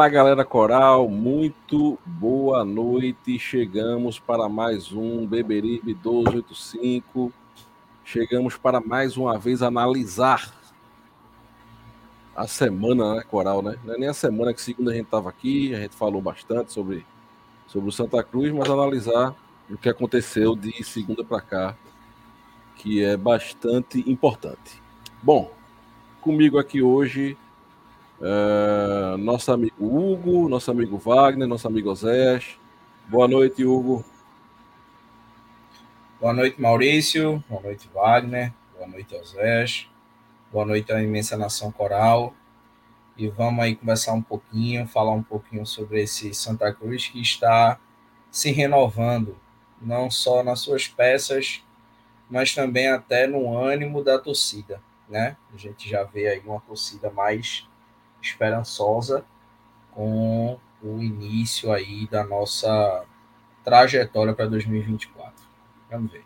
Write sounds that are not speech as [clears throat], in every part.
Fala galera coral, muito boa noite. Chegamos para mais um Beberibe 1285. Chegamos para mais uma vez analisar a semana né, coral, né? Não é nem a semana que segunda a gente estava aqui, a gente falou bastante sobre, sobre o Santa Cruz, mas analisar o que aconteceu de segunda para cá, que é bastante importante. Bom, comigo aqui hoje Uh, nosso amigo Hugo, nosso amigo Wagner, nosso amigo Zé. Boa noite, Hugo. Boa noite, Maurício. Boa noite, Wagner. Boa noite, Osés. Boa noite à imensa nação coral. E vamos aí conversar um pouquinho, falar um pouquinho sobre esse Santa Cruz que está se renovando, não só nas suas peças, mas também até no ânimo da torcida, né? A gente já vê aí uma torcida mais esperançosa com o início aí da nossa trajetória para 2024. Vamos ver.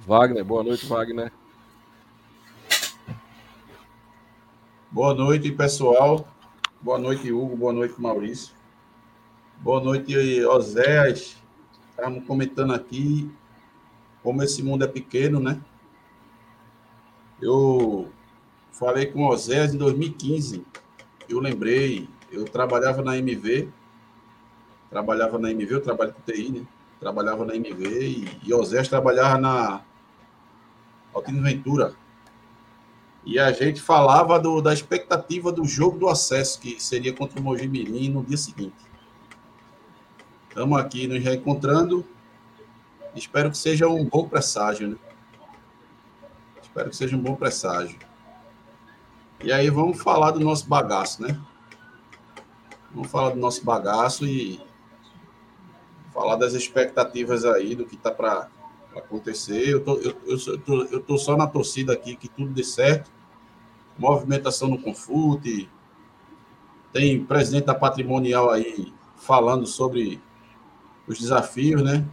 Wagner, boa noite, Wagner. Boa noite, pessoal. Boa noite, Hugo. Boa noite, Maurício. Boa noite, Oséias. Estamos comentando aqui como esse mundo é pequeno, né? Eu Falei com o Osés em 2015. Eu lembrei, eu trabalhava na MV, trabalhava na MV, eu trabalho com TI, né? Trabalhava na MV e, e Osés trabalhava na Altino Ventura. E a gente falava do, da expectativa do jogo do acesso, que seria contra o Mojimirim no dia seguinte. Estamos aqui nos reencontrando. Espero que seja um bom presságio, né? Espero que seja um bom presságio. E aí vamos falar do nosso bagaço, né? Vamos falar do nosso bagaço e falar das expectativas aí do que tá para acontecer. Eu tô, eu, eu, tô, eu tô só na torcida aqui que tudo dê certo. Movimentação no Confute. Tem presidente da Patrimonial aí falando sobre os desafios, né?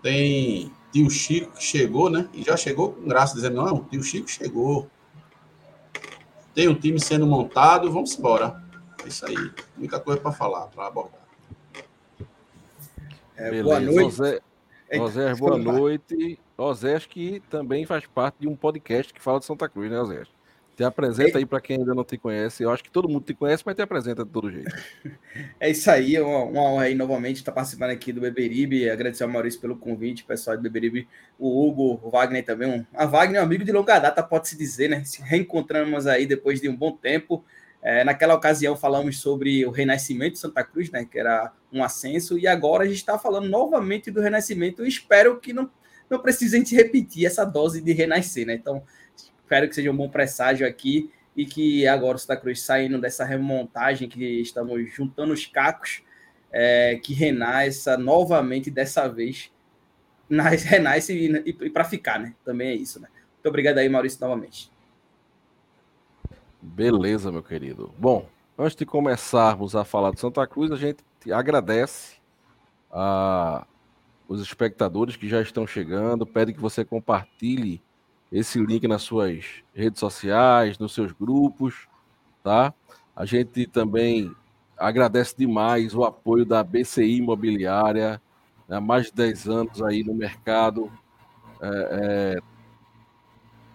Tem tio Chico que chegou, né? E já chegou com graça, dizendo: não, tio Chico chegou tem um time sendo montado, vamos embora. É isso aí. Única coisa para falar, para abordar. É, boa noite. José, José boa noite. Osés que também faz parte de um podcast que fala de Santa Cruz, né, Osés? Te apresenta aí para quem ainda não te conhece. Eu acho que todo mundo te conhece, mas te apresenta de todo jeito. [laughs] É isso aí, uma, uma honra aí novamente estar participando aqui do Beberibe. Agradecer ao Maurício pelo convite, pessoal do Beberibe, o Hugo, o Wagner também. Um, a Wagner é um amigo de longa data, pode-se dizer, né? Se reencontramos aí depois de um bom tempo. É, naquela ocasião falamos sobre o Renascimento de Santa Cruz, né? Que era um ascenso, e agora a gente está falando novamente do Renascimento. Eu espero que não, não precise a gente repetir essa dose de renascer, né? Então, Espero que seja um bom presságio aqui e que agora o Santa Cruz saindo dessa remontagem que estamos juntando os cacos, é, que renasça novamente dessa vez, nas, [laughs] renasce e, e, e para ficar, né? Também é isso, né? Muito obrigado aí, Maurício, novamente. Beleza, meu querido. Bom, antes de começarmos a falar de Santa Cruz, a gente agradece a os espectadores que já estão chegando, pede que você compartilhe esse link nas suas redes sociais, nos seus grupos, tá? A gente também agradece demais o apoio da BCI Imobiliária, né, há mais de 10 anos aí no mercado, é, é,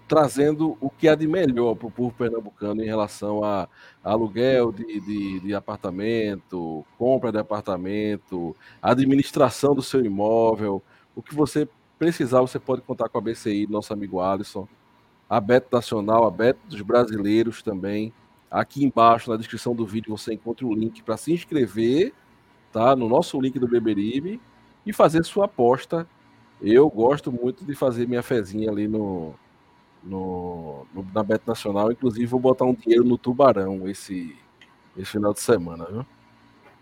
trazendo o que há de melhor para o povo pernambucano em relação a, a aluguel de, de, de, apartamento, compra de apartamento, administração do seu imóvel, o que você precisar, você pode contar com a BCI, nosso amigo Alisson, a Beto Nacional, a Beto dos Brasileiros também. Aqui embaixo, na descrição do vídeo, você encontra o link para se inscrever, tá? No nosso link do Beberibe e fazer sua aposta. Eu gosto muito de fazer minha fezinha ali no, no, no, na Bet Nacional. Inclusive, vou botar um dinheiro no Tubarão esse, esse final de semana. Viu?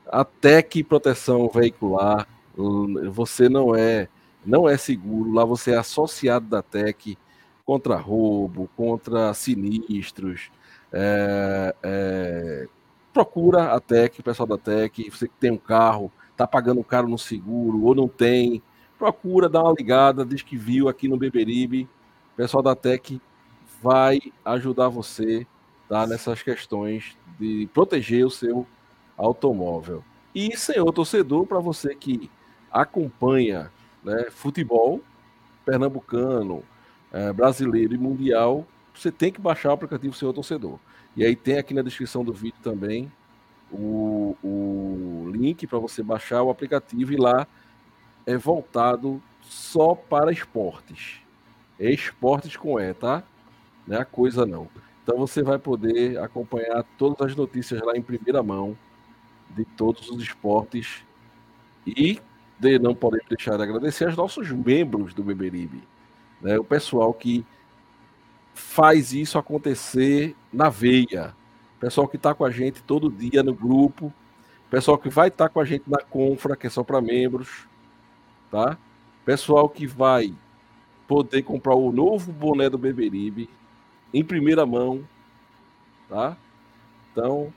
Até que proteção veicular, você não é não é seguro. Lá você é associado da TEC contra roubo, contra sinistros. É, é, procura a TEC, o pessoal da TEC, você que tem um carro, tá pagando caro no seguro ou não tem, procura dar uma ligada, diz que viu aqui no Beberibe. O pessoal da TEC vai ajudar você tá, nessas questões de proteger o seu automóvel. E, senhor torcedor, para você que acompanha né, futebol pernambucano, é, brasileiro e mundial, você tem que baixar o aplicativo Senhor Torcedor. E aí tem aqui na descrição do vídeo também o, o link para você baixar o aplicativo e lá é voltado só para esportes. É esportes com E, tá? Não é a coisa não. Então você vai poder acompanhar todas as notícias lá em primeira mão de todos os esportes. E de não poder deixar de agradecer aos nossos membros do Beberibe. Né? O pessoal que faz isso acontecer na veia. Pessoal que está com a gente todo dia no grupo. Pessoal que vai estar tá com a gente na Confra, que é só para membros. Tá? Pessoal que vai poder comprar o novo boné do Beberibe em primeira mão. Tá? Então,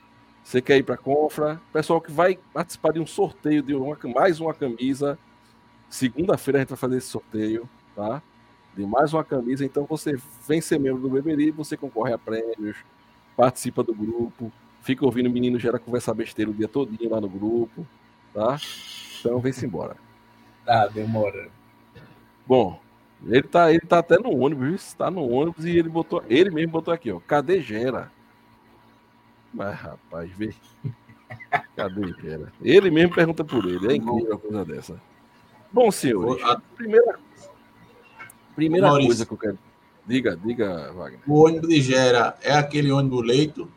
você quer ir para a Confra? Pessoal que vai participar de um sorteio de uma, mais uma camisa. Segunda-feira a gente vai fazer esse sorteio, tá? De mais uma camisa. Então você vem ser membro do Beberi, você concorre a prêmios, participa do grupo, fica ouvindo o menino gera conversar besteira o dia todinho lá no grupo, tá? Então vem-se embora. Tá, demora. Bom, ele tá, ele tá até no ônibus, está no ônibus e ele botou, ele mesmo botou aqui, ó. Cadê Gera? Mas, rapaz, vê. Cadê Gera? Ele mesmo pergunta por ele. É incrível uma coisa dessa. Bom, senhores, a primeira, primeira coisa que eu quero. Diga, diga, Wagner. O ônibus de Gera é aquele ônibus leito?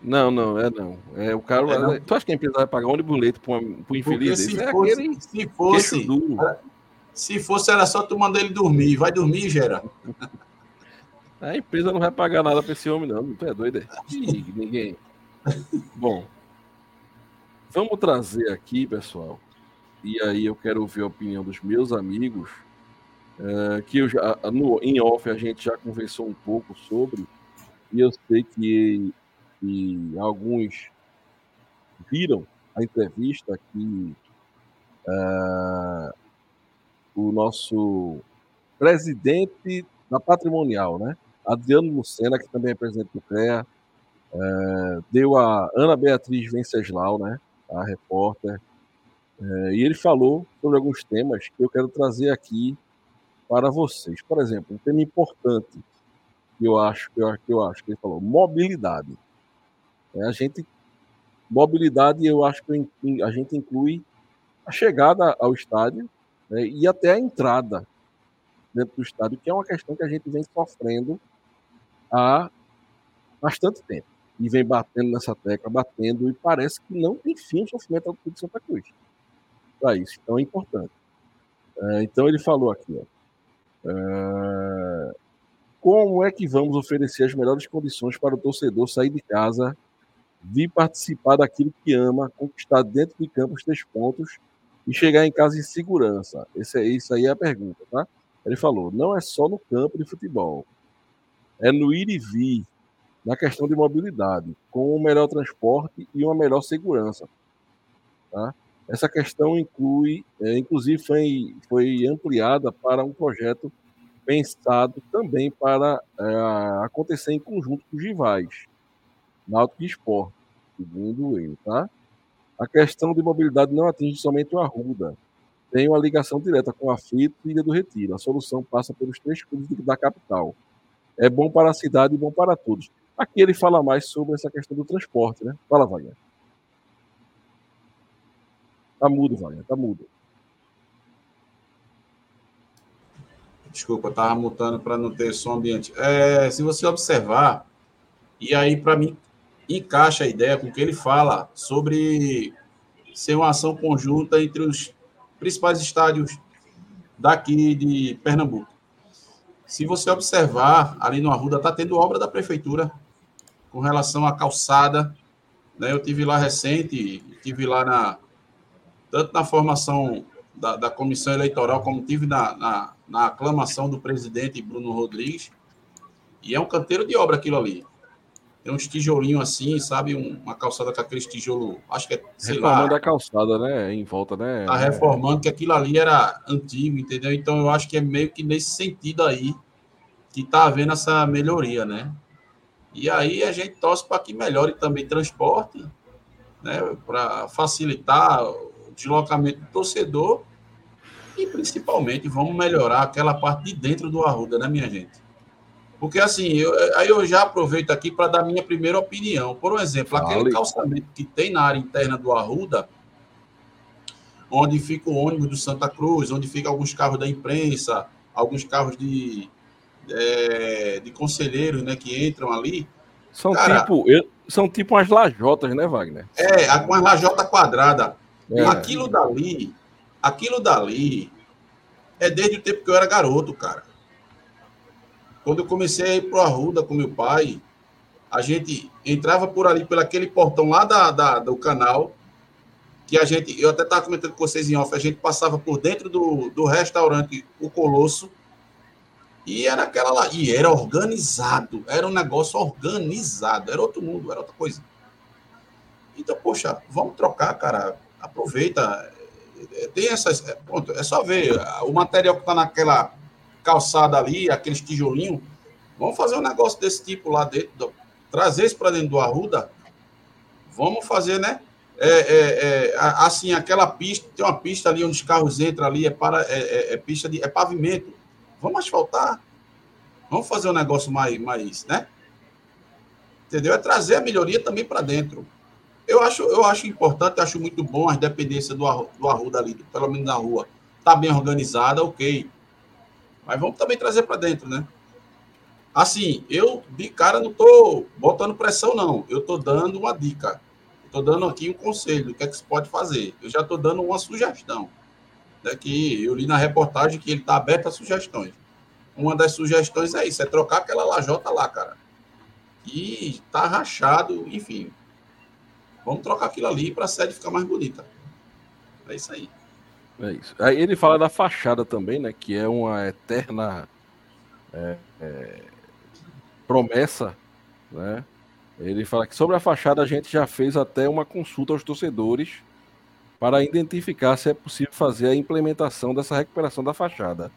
Não, não, é não. É o cara. É, não. Tu acha que a empresa vai pagar ônibus leito para um infeliz? Se, é fosse, aquele se fosse, se fosse, era só tu mandar ele dormir. Vai dormir, Gera. A empresa não vai pagar nada para esse homem, não. Tu é doido, é? Ninguém. [laughs] Bom, vamos trazer aqui, pessoal. E aí eu quero ouvir a opinião dos meus amigos. É, que eu já, no, em off a gente já conversou um pouco sobre. E eu sei que, que alguns viram a entrevista que é, o nosso presidente da patrimonial, né? Adriano Lucena, que também é presidente do CREA, é, deu a Ana Beatriz Venceslau, né, a repórter, é, e ele falou sobre alguns temas que eu quero trazer aqui para vocês. Por exemplo, um tema importante que eu acho que eu, que eu acho que ele falou, mobilidade. É, a gente mobilidade eu acho que a gente inclui a chegada ao estádio né, e até a entrada dentro do estádio, que é uma questão que a gente vem sofrendo há bastante tempo. E vem batendo nessa tecla, batendo, e parece que não tem fim o sofrimento do de Santa Cruz. Para isso. Então é importante. É, então ele falou aqui, ó, é, como é que vamos oferecer as melhores condições para o torcedor sair de casa, vir participar daquilo que ama, conquistar dentro de campo os três pontos e chegar em casa em segurança? Esse, é, isso aí é a pergunta, tá? Ele falou, não é só no campo de futebol é no ir e vir, na questão de mobilidade, com um melhor transporte e uma melhor segurança. Tá? Essa questão inclui, é, inclusive, foi, foi ampliada para um projeto pensado também para é, acontecer em conjunto com os rivais, Náutico e Esporte, segundo ele. Tá? A questão de mobilidade não atinge somente o Arruda, tem uma ligação direta com a FIT e Ilha do Retiro. A solução passa pelos três clubes da capital, é bom para a cidade e bom para todos. Aqui ele fala mais sobre essa questão do transporte, né? Fala, Wagner. Tá mudo, Wagner, tá mudo. Desculpa, eu tava mutando para não ter som ambiente. É, se você observar, e aí para mim encaixa a ideia com o que ele fala sobre ser uma ação conjunta entre os principais estádios daqui de Pernambuco. Se você observar, ali no Arruda está tendo obra da prefeitura com relação à calçada. Né? Eu tive lá recente, tive lá na tanto na formação da, da comissão eleitoral como tive na, na, na aclamação do presidente Bruno Rodrigues. E é um canteiro de obra aquilo ali. Tem uns tijolinhos assim, sabe? uma calçada com aqueles tijolos, acho que é, sei reformando lá. a calçada, né? Em volta, né? Tá reformando, que aquilo ali era antigo, entendeu? Então eu acho que é meio que nesse sentido aí que tá havendo essa melhoria, né? E aí a gente torce para que melhore também transporte, né? Para facilitar o deslocamento do torcedor e principalmente vamos melhorar aquela parte de dentro do Arruda, né, minha gente? Porque assim, eu, aí eu já aproveito aqui para dar minha primeira opinião. Por exemplo, aquele vale. calçamento que tem na área interna do Arruda, onde fica o ônibus do Santa Cruz, onde fica alguns carros da imprensa, alguns carros de, é, de conselheiros né, que entram ali. São, cara, tipo, são tipo umas lajotas, né, Wagner? É, as lajota quadrada. É. Aquilo dali, aquilo dali é desde o tempo que eu era garoto, cara. Quando eu comecei a ir para o Arruda com meu pai, a gente entrava por ali, pelo aquele portão lá da, da, do canal, que a gente, eu até estava comentando com vocês em off, a gente passava por dentro do, do restaurante O Colosso, e era aquela lá, e era organizado, era um negócio organizado, era outro mundo, era outra coisa. Então, poxa, vamos trocar, cara, aproveita, tem essas, é, pronto, é só ver, o material que está naquela calçada ali, aqueles tijolinhos. Vamos fazer um negócio desse tipo lá dentro, trazer isso para dentro do Arruda. Vamos fazer, né? É, é, é, assim, aquela pista, tem uma pista ali onde os carros entram ali, é, para, é, é, é, pista de é pavimento. Vamos asfaltar. Vamos fazer um negócio mais, mais né? Entendeu? É trazer a melhoria também para dentro. Eu acho, eu acho importante, acho muito bom as dependências do, do Arruda ali, pelo menos na rua. Tá bem organizada, ok. Mas vamos também trazer para dentro, né? Assim, eu de cara não estou botando pressão, não. Eu estou dando uma dica. Estou dando aqui um conselho do que é que se pode fazer. Eu já estou dando uma sugestão. Né, que eu li na reportagem que ele está aberto a sugestões. Uma das sugestões é isso, é trocar aquela lajota lá, cara. E tá rachado, enfim. Vamos trocar aquilo ali para a sede ficar mais bonita. É isso aí. É isso. Aí ele fala da fachada também, né? Que é uma eterna é, é, promessa, né? Ele fala que sobre a fachada a gente já fez até uma consulta aos torcedores para identificar se é possível fazer a implementação dessa recuperação da fachada.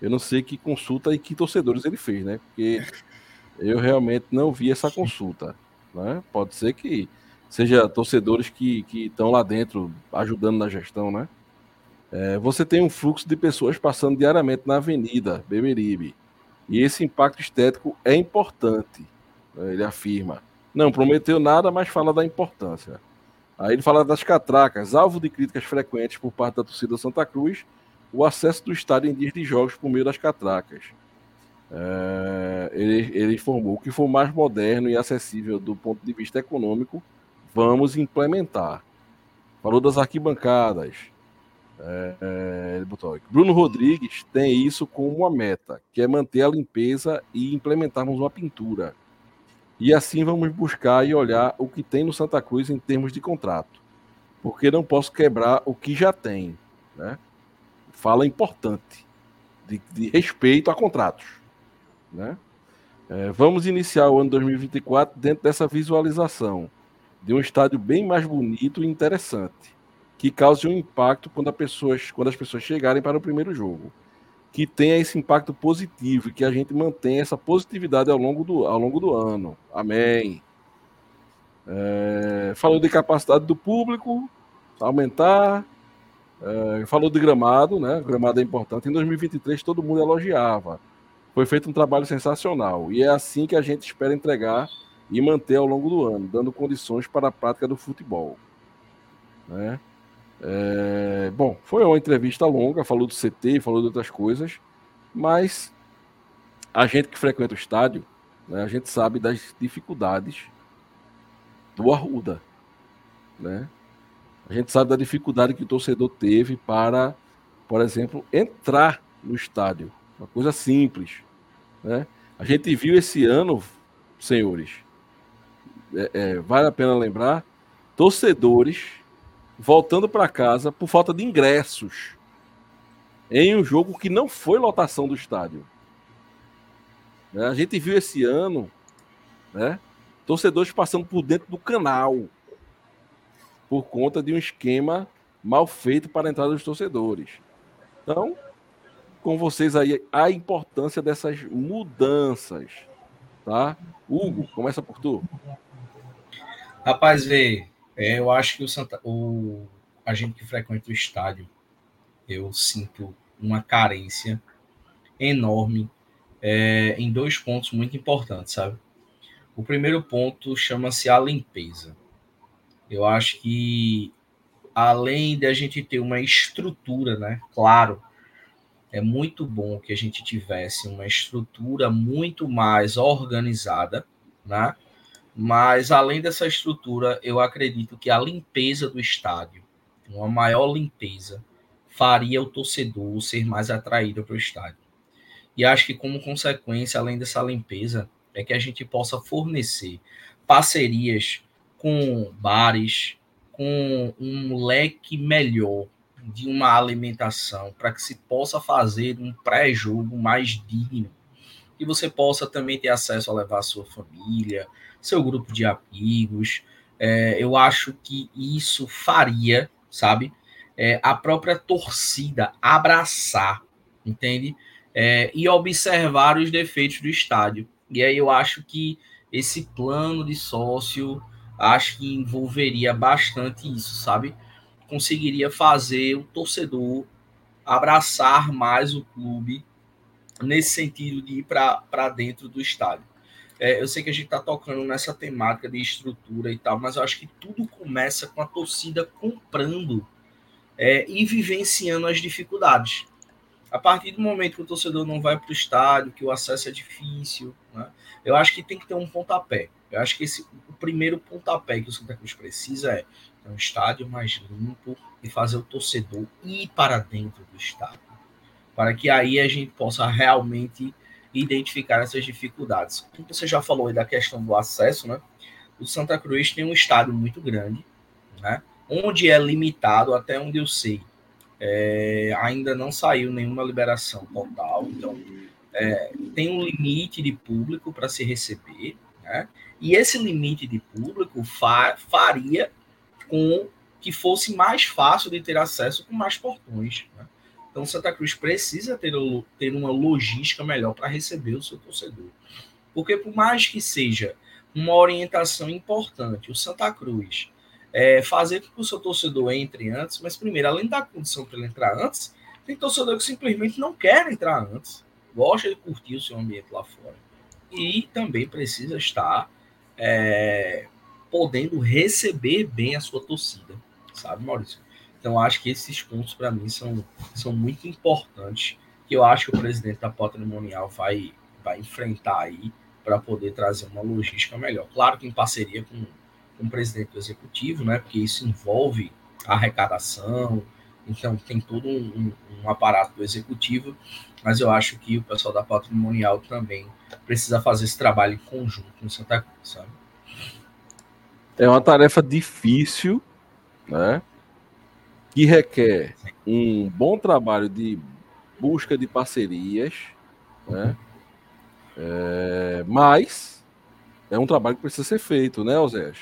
Eu não sei que consulta e que torcedores ele fez, né? Porque eu realmente não vi essa consulta. Né? Pode ser que seja torcedores que estão lá dentro ajudando na gestão, né? É, você tem um fluxo de pessoas passando diariamente na avenida Beberibe. E esse impacto estético é importante, né, ele afirma. Não prometeu nada, mas fala da importância. Aí ele fala das catracas, alvo de críticas frequentes por parte da torcida Santa Cruz, o acesso do estádio em dias de jogos por meio das catracas. É, ele, ele informou que for mais moderno e acessível do ponto de vista econômico, vamos implementar. Falou das arquibancadas, é, é, ele botou. Bruno Rodrigues tem isso como uma meta, que é manter a limpeza e implementarmos uma pintura. E assim vamos buscar e olhar o que tem no Santa Cruz em termos de contrato. Porque não posso quebrar o que já tem. Né? Fala importante de, de respeito a contratos. Né? É, vamos iniciar o ano 2024 dentro dessa visualização de um estádio bem mais bonito e interessante que cause um impacto quando, quando as pessoas chegarem para o primeiro jogo. Que tenha esse impacto positivo e que a gente mantenha essa positividade ao longo do, ao longo do ano. Amém. É, falou de capacidade do público, aumentar. É, falou de gramado, né? Gramado é importante. Em 2023 todo mundo elogiava. Foi feito um trabalho sensacional. E é assim que a gente espera entregar e manter ao longo do ano, dando condições para a prática do futebol. Né? É, bom, foi uma entrevista longa, falou do CT, falou de outras coisas, mas a gente que frequenta o estádio, né, a gente sabe das dificuldades do Arruda, né? A gente sabe da dificuldade que o torcedor teve para, por exemplo, entrar no estádio. Uma coisa simples. Né? A gente viu esse ano, senhores, é, é, vale a pena lembrar, torcedores voltando para casa por falta de ingressos em um jogo que não foi lotação do estádio. Né? A gente viu esse ano, né, torcedores passando por dentro do canal por conta de um esquema mal feito para a entrada dos torcedores. Então, com vocês aí a importância dessas mudanças, tá? Hugo, começa por tu. Rapaz, vê, é, eu acho que o, Santa, o a gente que frequenta o estádio, eu sinto uma carência enorme é, em dois pontos muito importantes, sabe? O primeiro ponto chama-se a limpeza. Eu acho que além de a gente ter uma estrutura, né? Claro, é muito bom que a gente tivesse uma estrutura muito mais organizada, né? Mas além dessa estrutura, eu acredito que a limpeza do estádio, uma maior limpeza, faria o torcedor ser mais atraído para o estádio. E acho que como consequência, além dessa limpeza, é que a gente possa fornecer parcerias com bares, com um leque melhor de uma alimentação para que se possa fazer um pré-jogo mais digno. Que você possa também ter acesso a levar a sua família, seu grupo de amigos. É, eu acho que isso faria, sabe, é, a própria torcida abraçar, entende? É, e observar os defeitos do estádio. E aí eu acho que esse plano de sócio, acho que envolveria bastante isso, sabe? Conseguiria fazer o torcedor abraçar mais o clube nesse sentido de ir para dentro do estádio. É, eu sei que a gente está tocando nessa temática de estrutura e tal, mas eu acho que tudo começa com a torcida comprando é, e vivenciando as dificuldades. A partir do momento que o torcedor não vai para o estádio, que o acesso é difícil, né, eu acho que tem que ter um pontapé. Eu acho que esse, o primeiro pontapé que o Santa Cruz precisa é um estádio mais limpo e fazer o torcedor ir para dentro do estádio. Para que aí a gente possa realmente identificar essas dificuldades. Como você já falou aí da questão do acesso, né? O Santa Cruz tem um estádio muito grande, né? Onde é limitado, até onde eu sei, é, ainda não saiu nenhuma liberação total, então é, tem um limite de público para se receber, né? E esse limite de público fa faria com que fosse mais fácil de ter acesso com mais portões. Então, Santa Cruz precisa ter, ter uma logística melhor para receber o seu torcedor. Porque, por mais que seja uma orientação importante, o Santa Cruz é, fazer com que o seu torcedor entre antes, mas, primeiro, além da condição para ele entrar antes, tem torcedor que simplesmente não quer entrar antes, gosta de curtir o seu ambiente lá fora. E também precisa estar é, podendo receber bem a sua torcida, sabe, Maurício? Então, acho que esses pontos, para mim, são, são muito importantes, que eu acho que o presidente da patrimonial vai, vai enfrentar aí para poder trazer uma logística melhor. Claro que em parceria com, com o presidente do executivo, né, porque isso envolve arrecadação, então tem todo um, um, um, aparato do executivo, mas eu acho que o pessoal da patrimonial também precisa fazer esse trabalho em conjunto com Santa Cruz, sabe? É uma tarefa difícil, né? Que requer um bom trabalho de busca de parcerias, né? É, mas é um trabalho que precisa ser feito, né, Oséias?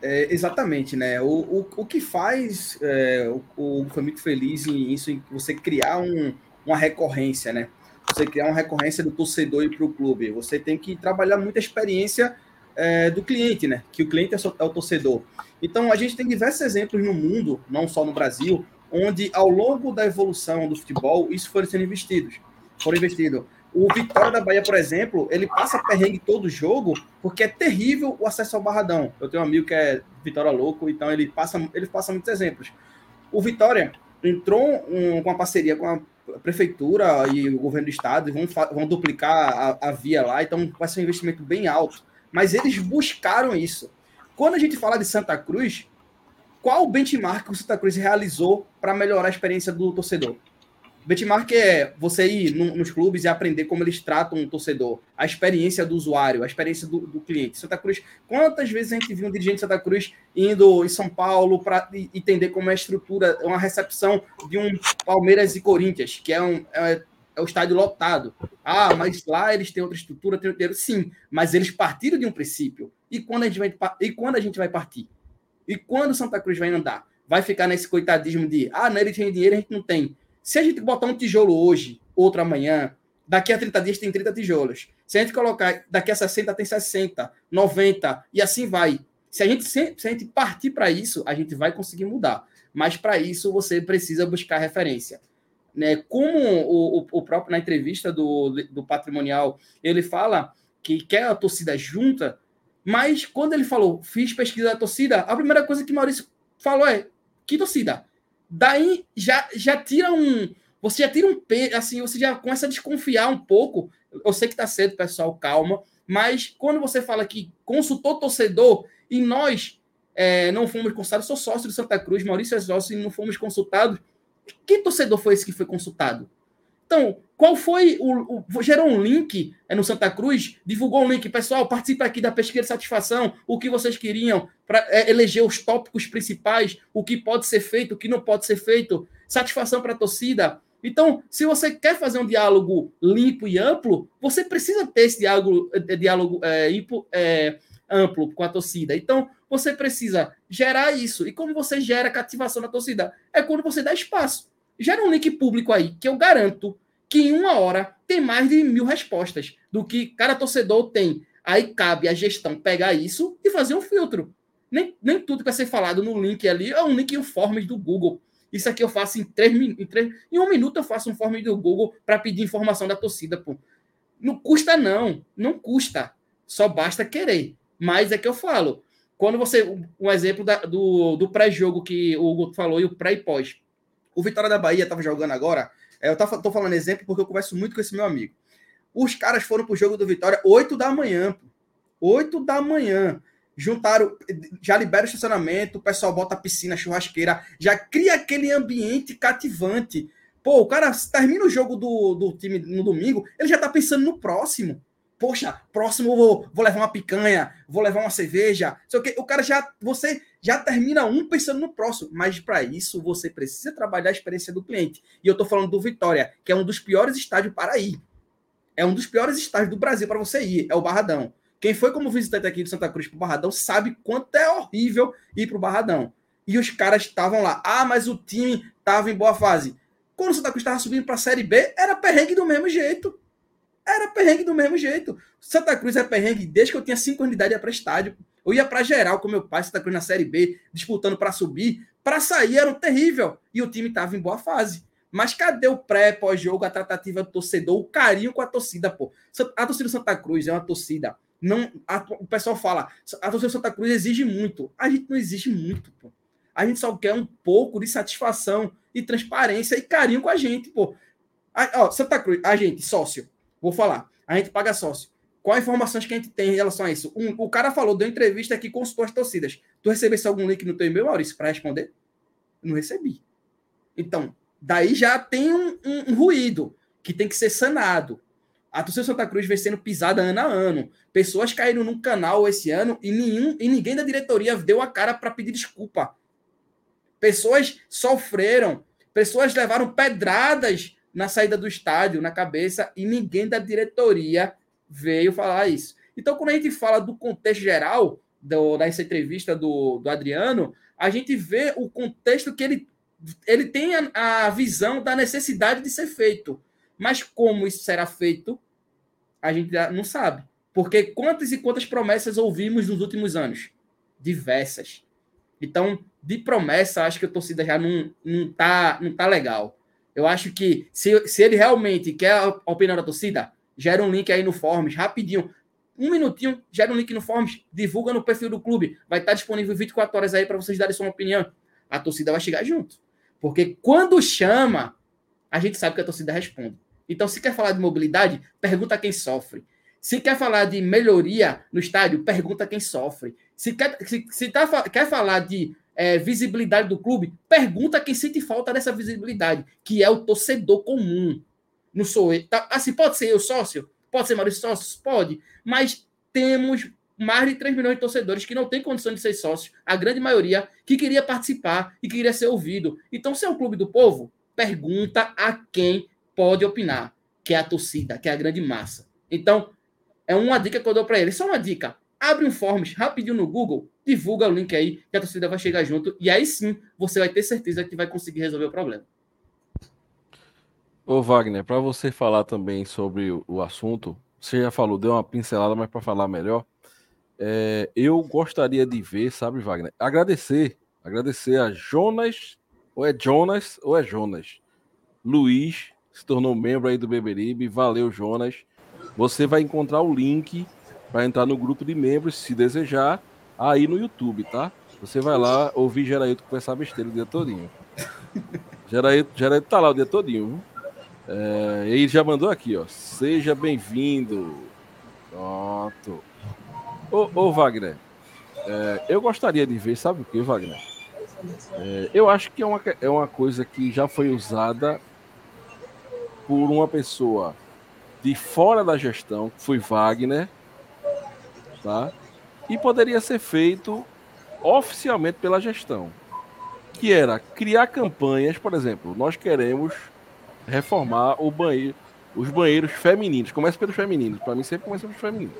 É, exatamente, né? O, o, o que faz é, o, o Foi Muito Feliz em isso, em você criar um, uma recorrência, né? Você criar uma recorrência do torcedor e para o clube. Você tem que trabalhar muita experiência é, do cliente, né? Que o cliente é, é o torcedor. Então, a gente tem diversos exemplos no mundo, não só no Brasil, onde ao longo da evolução do futebol, isso foi sendo investido. Foram investido. O Vitória da Bahia, por exemplo, ele passa perrengue todo jogo porque é terrível o acesso ao Barradão. Eu tenho um amigo que é Vitória Louco, então ele passa, ele passa muitos exemplos. O Vitória entrou um, com uma parceria com a prefeitura e o governo do estado, e vão, vão duplicar a, a via lá, então vai ser um investimento bem alto. Mas eles buscaram isso. Quando a gente fala de Santa Cruz, qual o benchmark que o Santa Cruz realizou para melhorar a experiência do torcedor? Benchmark é você ir no, nos clubes e aprender como eles tratam um torcedor, a experiência do usuário, a experiência do, do, cliente. Santa Cruz, quantas vezes a gente viu um dirigente de Santa Cruz indo em São Paulo para entender como é a estrutura, uma recepção de um Palmeiras e Corinthians, que é um. É, é o estádio lotado. Ah, mas lá eles têm outra estrutura, têm outro Sim, mas eles partiram de um princípio. E quando a gente vai, e quando a gente vai partir? E quando Santa Cruz vai andar? Vai ficar nesse coitadismo de, ah, não, ele tem dinheiro, a gente não tem. Se a gente botar um tijolo hoje, outro amanhã, daqui a 30 dias tem 30 tijolos. Se a gente colocar daqui a 60, tem 60, 90, e assim vai. Se a gente, se, a gente partir para isso, a gente vai conseguir mudar. Mas para isso você precisa buscar referência. Né? Como o, o, próprio na entrevista do, do Patrimonial, ele fala que quer a torcida junta, mas quando ele falou, fiz pesquisa da torcida, a primeira coisa que Maurício falou é: que torcida? Daí já, já tira um. Você já tira um assim, você já começa a desconfiar um pouco. Eu sei que tá cedo, pessoal, calma. Mas quando você fala que consultou torcedor e nós é, não fomos consultados, sou sócio do Santa Cruz, Maurício é sócio e não fomos consultados. Que torcedor foi esse que foi consultado? Então, qual foi o, o, Gerou um link é, no Santa Cruz, divulgou um link. Pessoal, participe aqui da pesquisa de satisfação, o que vocês queriam, para é, eleger os tópicos principais, o que pode ser feito, o que não pode ser feito, satisfação para a torcida. Então, se você quer fazer um diálogo limpo e amplo, você precisa ter esse diálogo, é, diálogo é, é, amplo com a torcida. Então, você precisa gerar isso. E como você gera cativação na torcida? É quando você dá espaço gera um link público aí, que eu garanto que em uma hora tem mais de mil respostas do que cada torcedor tem. Aí cabe a gestão pegar isso e fazer um filtro. Nem, nem tudo que vai ser falado no link ali é um link em forms do Google. Isso aqui eu faço em três, três em um minuto eu faço um form do Google para pedir informação da torcida, pô. Não custa não, não custa. Só basta querer. Mas é que eu falo. Quando você um exemplo da, do, do pré-jogo que o Hugo falou e o pré e pós. O Vitória da Bahia estava jogando agora. É, eu tô falando exemplo porque eu converso muito com esse meu amigo. Os caras foram pro jogo do Vitória 8 da manhã. Pô. 8 da manhã. Juntaram, já libera o estacionamento, o pessoal bota a piscina, churrasqueira, já cria aquele ambiente cativante. Pô, o cara termina o jogo do, do time no domingo, ele já tá pensando no próximo. Poxa, próximo vou, vou levar uma picanha, vou levar uma cerveja. O, que. o cara já. Você já termina um pensando no próximo. Mas para isso você precisa trabalhar a experiência do cliente. E eu estou falando do Vitória, que é um dos piores estádios para ir. É um dos piores estádios do Brasil para você ir, é o Barradão. Quem foi como visitante aqui de Santa Cruz para o Barradão sabe quanto é horrível ir para o Barradão. E os caras estavam lá. Ah, mas o time estava em boa fase. Quando o Santa Cruz estava subindo para a Série B, era perrengue do mesmo jeito. Era perrengue do mesmo jeito. Santa Cruz é perrengue desde que eu tinha 5 anos de idade para estádio. Eu ia para geral com meu pai, Santa Cruz na Série B, disputando para subir. Para sair era um terrível. E o time estava em boa fase. Mas cadê o pré, pós-jogo, a tratativa do torcedor, o carinho com a torcida, pô? A torcida do Santa Cruz é uma torcida. Não, a, o pessoal fala, a torcida do Santa Cruz exige muito. A gente não exige muito, pô. A gente só quer um pouco de satisfação e transparência e carinho com a gente, pô. A, ó, Santa Cruz, a gente, sócio, vou falar, a gente paga sócio. Qual informações que a gente tem em relação a isso? Um, o cara falou, deu entrevista que consultou as torcidas. Tu recebesse algum link no teu e-mail, Maurício, para responder? Não recebi. Então, daí já tem um, um, um, ruído que tem que ser sanado. A torcida Santa Cruz vem sendo pisada ano a ano. Pessoas caíram num canal esse ano e, nenhum, e ninguém da diretoria deu a cara para pedir desculpa. Pessoas sofreram, pessoas levaram pedradas na saída do estádio, na cabeça, e ninguém da diretoria veio falar isso. Então, quando a gente fala do contexto geral do, dessa entrevista do, do Adriano, a gente vê o contexto que ele, ele tem a, a visão da necessidade de ser feito. Mas como isso será feito, a gente não sabe. Porque quantas e quantas promessas ouvimos nos últimos anos? Diversas. Então, de promessa, acho que a torcida já não, não, tá, não tá legal. Eu acho que se, se ele realmente quer a opinião da torcida, gera um link aí no Forms, rapidinho. Um minutinho, gera um link no Forms, divulga no perfil do clube. Vai estar disponível 24 horas aí para vocês darem sua opinião. A torcida vai chegar junto. Porque quando chama, a gente sabe que a torcida responde. Então, se quer falar de mobilidade, pergunta quem sofre. Se quer falar de melhoria no estádio, pergunta quem sofre. Se quer, se, se tá, quer falar de é, visibilidade do clube, pergunta quem sente falta dessa visibilidade, que é o torcedor comum. Não sou eu. Tá, assim, pode ser eu sócio? Pode ser Maurício sócio? Pode. Mas temos mais de 3 milhões de torcedores que não têm condição de ser sócios, a grande maioria que queria participar e queria ser ouvido. Então, se é um clube do povo, pergunta a quem pode opinar, que é a torcida, que é a grande massa. Então, é uma dica que eu dou para ele. Só uma dica. Abre um forms rapidinho no Google, divulga o link aí, que a torcida vai chegar junto, e aí sim você vai ter certeza que vai conseguir resolver o problema. Ô Wagner, para você falar também sobre o assunto, você já falou, deu uma pincelada, mas para falar melhor, é, eu gostaria de ver, sabe, Wagner? Agradecer, agradecer a Jonas, ou é Jonas, ou é Jonas. Luiz se tornou membro aí do Beberibe, valeu, Jonas. Você vai encontrar o link para entrar no grupo de membros, se desejar, aí no YouTube, tá? Você vai lá ouvir Gerailton conversar besteira o dia todinho. Gerailton tá lá o dia todinho. É, ele já mandou aqui, ó. Seja bem-vindo. Pronto. Ô, ô Wagner, é, eu gostaria de ver, sabe o que, Wagner? É, eu acho que é uma, é uma coisa que já foi usada por uma pessoa de fora da gestão, que foi Wagner, tá? E poderia ser feito oficialmente pela gestão, que era criar campanhas, por exemplo, nós queremos reformar o banheiro, os banheiros femininos. Começa pelos femininos, para mim sempre começa pelos femininos,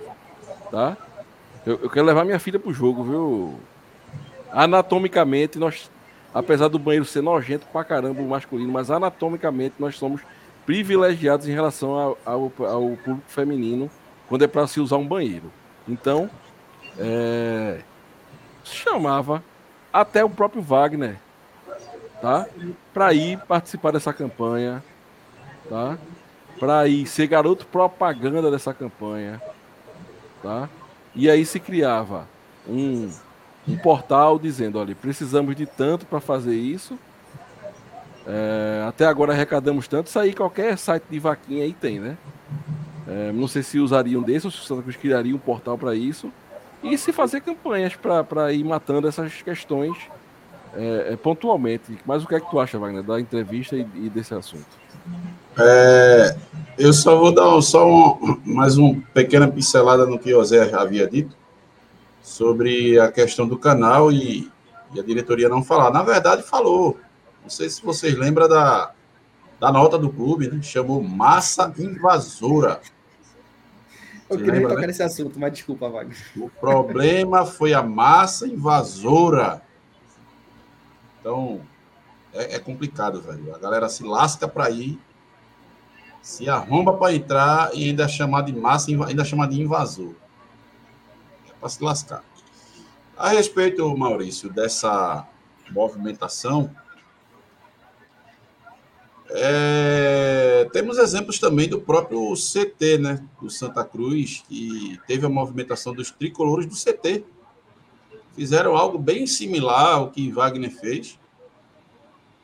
tá? Eu, eu quero levar minha filha pro jogo, viu? Anatomicamente, nós, apesar do banheiro ser nojento pra caramba o masculino, mas anatomicamente nós somos privilegiados em relação ao, ao, ao público feminino quando é para se usar um banheiro. Então, é, chamava até o próprio Wagner, tá? Para ir participar dessa campanha, tá? Para ir ser garoto propaganda dessa campanha, tá? E aí se criava um, um portal dizendo: olha, precisamos de tanto para fazer isso. É, até agora arrecadamos tanto. Isso aí qualquer site de vaquinha aí tem, né? É, não sei se usariam desse ou se o Santa Cruz criaria um portal para isso. E se fazer campanhas para ir matando essas questões é, é, pontualmente. Mas o que é que tu acha, Wagner, da entrevista e, e desse assunto? É, eu só vou dar só um, mais uma pequena pincelada no que o José havia dito sobre a questão do canal e, e, a diretoria não falar. Na verdade, falou. Não sei se vocês lembram da, da nota do clube, né? chamou massa invasora. Eu queria lembra, tocar né? nesse assunto, mas desculpa, Wagner. O problema foi a massa invasora. Então, é, é complicado, velho. A galera se lasca para ir se arromba para entrar e ainda é chamar de massa, ainda é chamar de invasor. É para se lascar. A respeito, Maurício, dessa movimentação, é, temos exemplos também do próprio CT, né, do Santa Cruz, que teve a movimentação dos tricolores do CT. Fizeram algo bem similar ao que Wagner fez.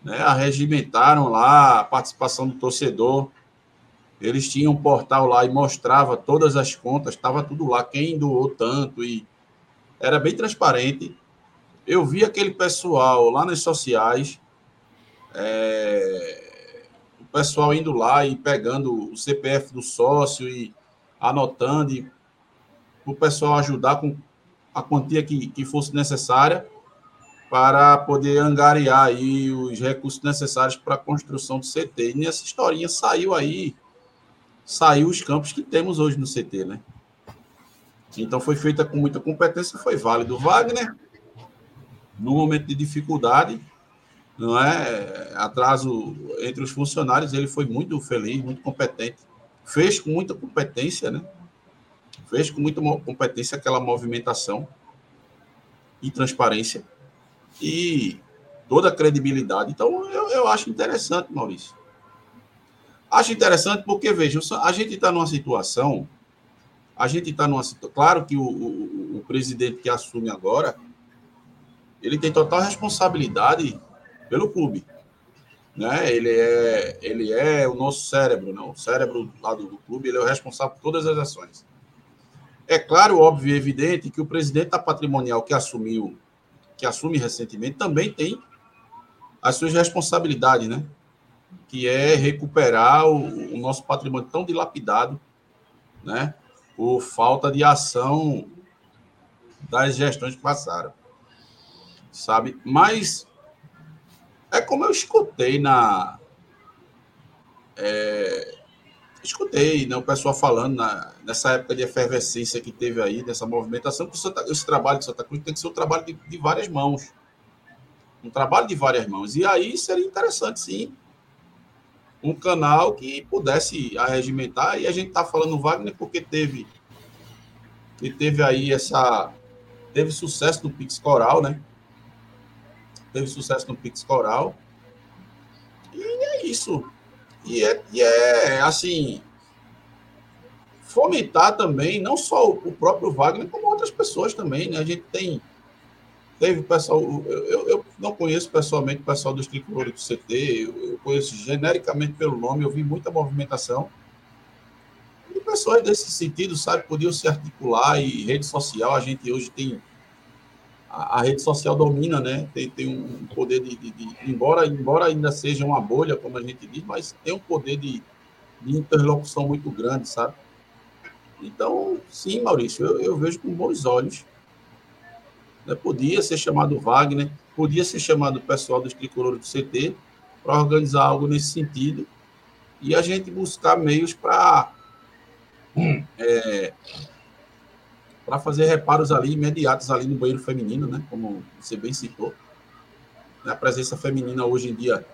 Né, arregimentaram lá a participação do torcedor eles tinham um portal lá e mostrava todas as contas, estava tudo lá, quem doou tanto, e era bem transparente. Eu vi aquele pessoal lá nas sociais, é, pessoal indo lá e pegando o CPF do sócio e anotando, e o pessoal ajudar com a quantia que, que fosse necessária para poder angariar aí os recursos necessários para a construção do CT. E nessa historinha saiu aí saiu os campos que temos hoje no CT, né? Então foi feita com muita competência, foi válido. Wagner, no momento de dificuldade, não é atraso entre os funcionários, ele foi muito feliz, muito competente, fez com muita competência, né? Fez com muita competência aquela movimentação e transparência e toda a credibilidade. Então eu, eu acho interessante, Maurício. Acho interessante porque, veja, a gente está numa situação, a gente está numa situação, claro que o, o, o, presidente que assume agora, ele tem total responsabilidade pelo clube, né? Ele é, ele é o nosso cérebro, não? O cérebro lá do, do clube, ele é o responsável por todas as ações. É claro, óbvio e evidente que o presidente da patrimonial que assumiu que assume recentemente, também tem as suas responsabilidades, né? Que é recuperar o, o nosso patrimônio tão dilapidado, né? Por falta de ação das gestões que passaram, sabe? Mas é como eu escutei na. É, escutei né, o pessoal falando na, nessa época de efervescência que teve aí, dessa movimentação, que esse trabalho de Santa Cruz tem que ser um trabalho de, de várias mãos. Um trabalho de várias mãos. E aí seria interessante, sim, um canal que pudesse arregimentar. E a gente está falando Wagner porque teve, teve aí essa. Teve sucesso no Pix Coral, né? Teve sucesso no Pix Coral. E é isso. E é, e é assim, fomentar também, não só o próprio Wagner, como outras pessoas também, né? A gente tem. Teve pessoal. Eu, eu não conheço pessoalmente o pessoal dos tricolores do CT, eu, eu conheço genericamente pelo nome, eu vi muita movimentação. Pessoas desse sentido, sabe, podiam se articular e rede social, a gente hoje tem a, rede social domina, né? Tem, tem um poder de, de, de, embora, embora ainda seja uma bolha, como a gente diz, mas tem um poder de, de interlocução muito grande, sabe? Então, sim, Maurício, eu, eu vejo com bons olhos. Né? Podia ser chamado Wagner, podia ser chamado o pessoal dos tricolores do CT para organizar algo nesse sentido e a gente buscar meios para [clears throat] é, para fazer reparos ali imediatos ali no banheiro feminino, né? Como você bem citou. A presença feminina hoje em dia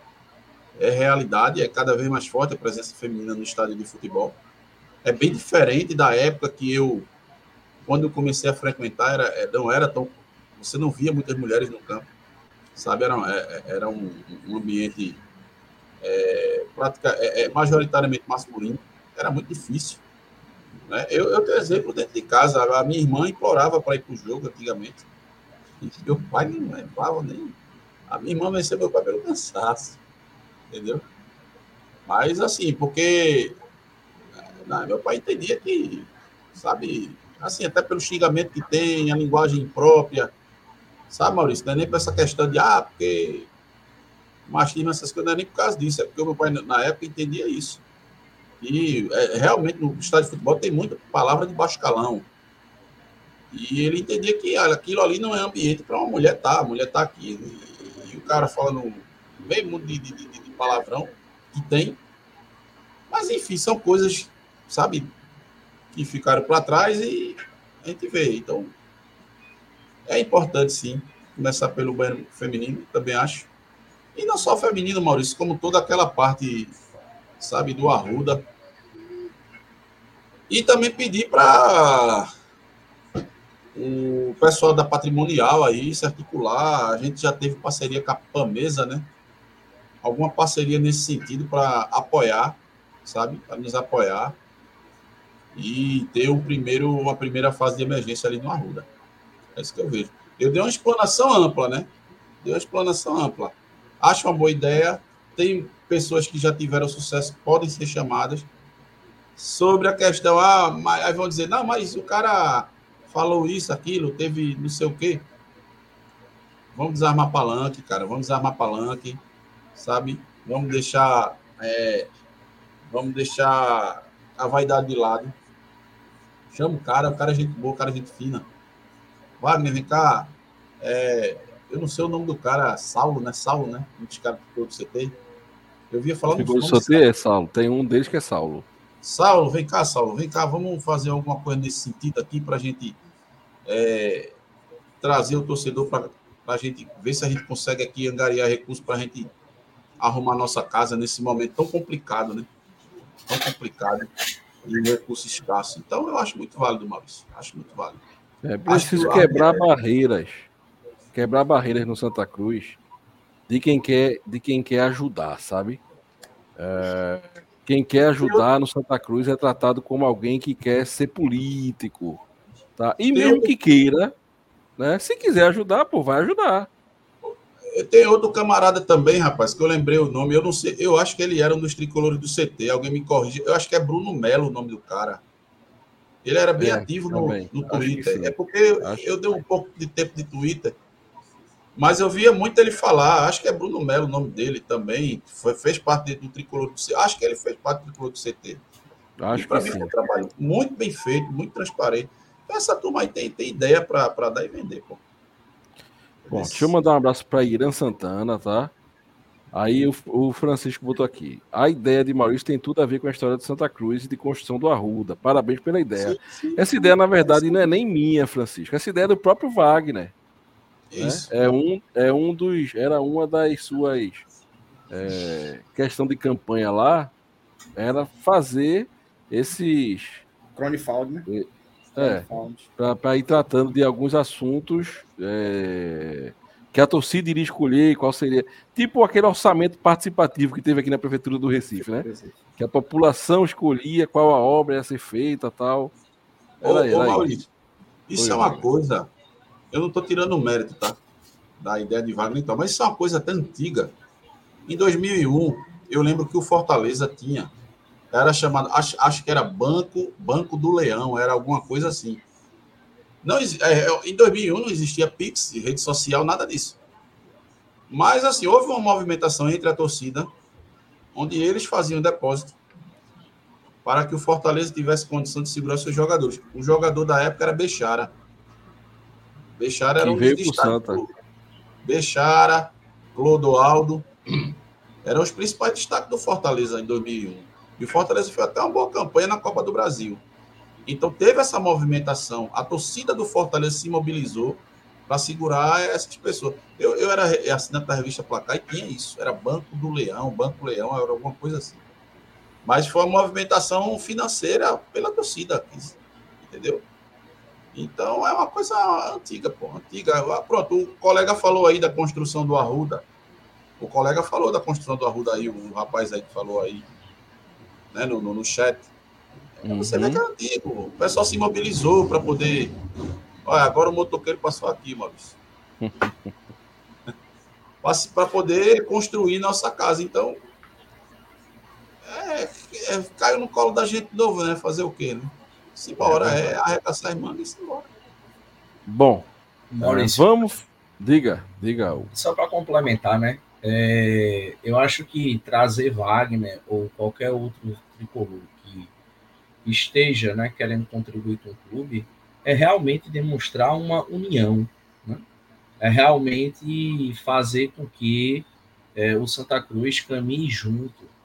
é realidade, é cada vez mais forte a presença feminina no estádio de futebol. É bem diferente da época que eu, quando eu comecei a frequentar, era, é, não era tão. Você não via muitas mulheres no campo, sabe? Era, é, é, era um, um ambiente é, prática, é, majoritariamente masculino. Era muito difícil né? Eu, eu tenho exemplo dentro de casa. A minha irmã implorava para ir para o jogo antigamente. E meu pai não levava nem. A minha irmã venceu meu pai pelo cansaço. Entendeu? Mas assim, porque não, né, meu pai entendia que, sabe, assim, até pelo xingamento que tem, a linguagem própria. Sabe, Maurício? Não é nem para essa questão de, ah, porque machismo, essas coisas, não é nem por causa disso, é porque o meu pai, na época, entendia isso. E é, realmente no estádio de futebol tem muita palavra de baixo calão. E ele entendia que aquilo ali não é ambiente para uma mulher estar. Tá, a mulher está aqui. E, e, o cara falando muito de, de, de, de, palavrão que tem. Mas enfim, são coisas, sabe, que ficaram para trás e a gente vê. Então, é importante sim começar pelo banheiro feminino, também acho. E não só feminino, Maurício, como toda aquela parte sabe, do Arruda. E também pedir para o pessoal da Patrimonial aí se articular. A gente já teve parceria com a Pamesa, né? Alguma parceria nesse sentido para apoiar, sabe? Para nos apoiar e ter um primeiro, uma primeira fase de emergência ali no Arruda. É isso que eu vejo. Eu dei uma explanação ampla, né? Dei uma explanação ampla. Acho uma boa ideia. Tem pessoas que já tiveram sucesso podem ser chamadas. Sobre a questão, ah, mas, aí vão dizer, não, mas o cara falou isso, aquilo, teve não sei o quê. Vamos desarmar palanque, cara, vamos desarmar palanque, sabe? Vamos deixar, é, vamos deixar a vaidade de lado. Chama o cara, o cara é gente boa, o cara é gente fina. Wagner, vem cá. É, eu não sei o nome do cara, Saulo, né? Saulo, né? Um dos caras que você tem. Eu via falar no só tem é Saulo. Tem um deles que é Saulo. Saulo, vem cá, Saulo. Vem cá, vamos fazer alguma coisa nesse sentido aqui para a gente é, trazer o torcedor para a gente ver se a gente consegue aqui angariar recursos para a gente arrumar nossa casa nesse momento tão complicado, né? Tão complicado e um recurso escasso. Então, eu acho muito válido, Maurício. Acho muito válido. É preciso quebrar é... barreiras. Quebrar barreiras no Santa Cruz de quem quer, de quem quer ajudar, sabe? É, quem quer ajudar no Santa Cruz é tratado como alguém que quer ser político, tá? E mesmo que queira, né? Se quiser ajudar, pô, vai ajudar. Tem outro camarada também, rapaz, que eu lembrei o nome, eu não sei, eu acho que ele era um dos tricolores do CT, alguém me corrige, eu acho que é Bruno Melo o nome do cara. Ele era bem é, ativo no, no, Twitter. É porque eu, eu dei um pouco de tempo de Twitter Mas eu via muito ele falar, acho que é Bruno Melo o nome dele também, foi, fez parte do tricolor do CT. Acho que ele fez parte do tricolor do CT. Acho Para que mim sim. foi um trabalho muito bem feito, muito transparente. Essa turma aí tem, tem ideia para dar e vender, pô. Bom, deixa eu mandar um abraço para Irã Santana, tá? Aí o, o Francisco botou aqui. A ideia de Maurício tem tudo a ver com a história de Santa Cruz e de construção do Arruda. Parabéns pela ideia. Sim, sim. Essa ideia, na verdade, não é nem minha, Francisco. Essa ideia é do próprio Wagner. Né? Isso. É um, é um dos, era uma das suas é, questão de campanha lá, era fazer esses Cronifald, né? é, Cronifald. para ir tratando de alguns assuntos é, que a torcida iria escolher, qual seria. Tipo aquele orçamento participativo que teve aqui na Prefeitura do Recife, né? Que a população escolhia qual a obra ia ser feita tal. Ô, Era, ô, era Maurício, isso é uma coisa. Eu não estou tirando o mérito, tá? Da ideia de Wagner e tal, mas isso é uma coisa até antiga. Em 2001, eu lembro que o Fortaleza tinha. Era chamado, acho, acho que era Banco Banco do Leão, era alguma coisa assim. Não, é, é, em 2001 não existia Pix, rede social, nada disso. Mas, assim, houve uma movimentação entre a torcida, onde eles faziam depósito para que o Fortaleza tivesse condição de segurar seus jogadores. O jogador da época era Bechara. Bechara era Que um veio dos destaques do- Bechara, Clodoaldo, eram os principais destaques do Fortaleza em 2001. E o Fortaleza fez até uma boa campanha na Copa do Brasil. Então teve essa movimentação. A torcida do Fortaleza se mobilizou para segurar essas pessoas. Eu, eu era assinante da revista Placar e tinha isso. Era Banco do Leão, Banco Leão, era alguma coisa assim. Mas foi uma movimentação financeira pela torcida, entendeu? Então é uma coisa antiga, pô, antiga. Ah, Pronto, o colega falou aí da construção do Arruda. O colega falou da construção do Arruda aí, o rapaz aí que falou aí, né, no, no, no chat. Você vê Uhum. que é antigo. O pessoal se mobilizou para poder. Olha, agora o motoqueiro passou aqui, Maurício. [laughs] Para poder construir nossa casa. Então, é, é, caiu no colo da gente de novo, né? Fazer o quê, né? Simbora, é arregaçar as mangas e simbora. Bom, Maurício, vamos. Diga, diga. Só para complementar, né? é, eu acho que trazer Wagner ou qualquer outro tricolor que esteja né, querendo contribuir com o clube é realmente demonstrar uma união. Né? É realmente fazer com que é, o Santa Cruz caminhe junto.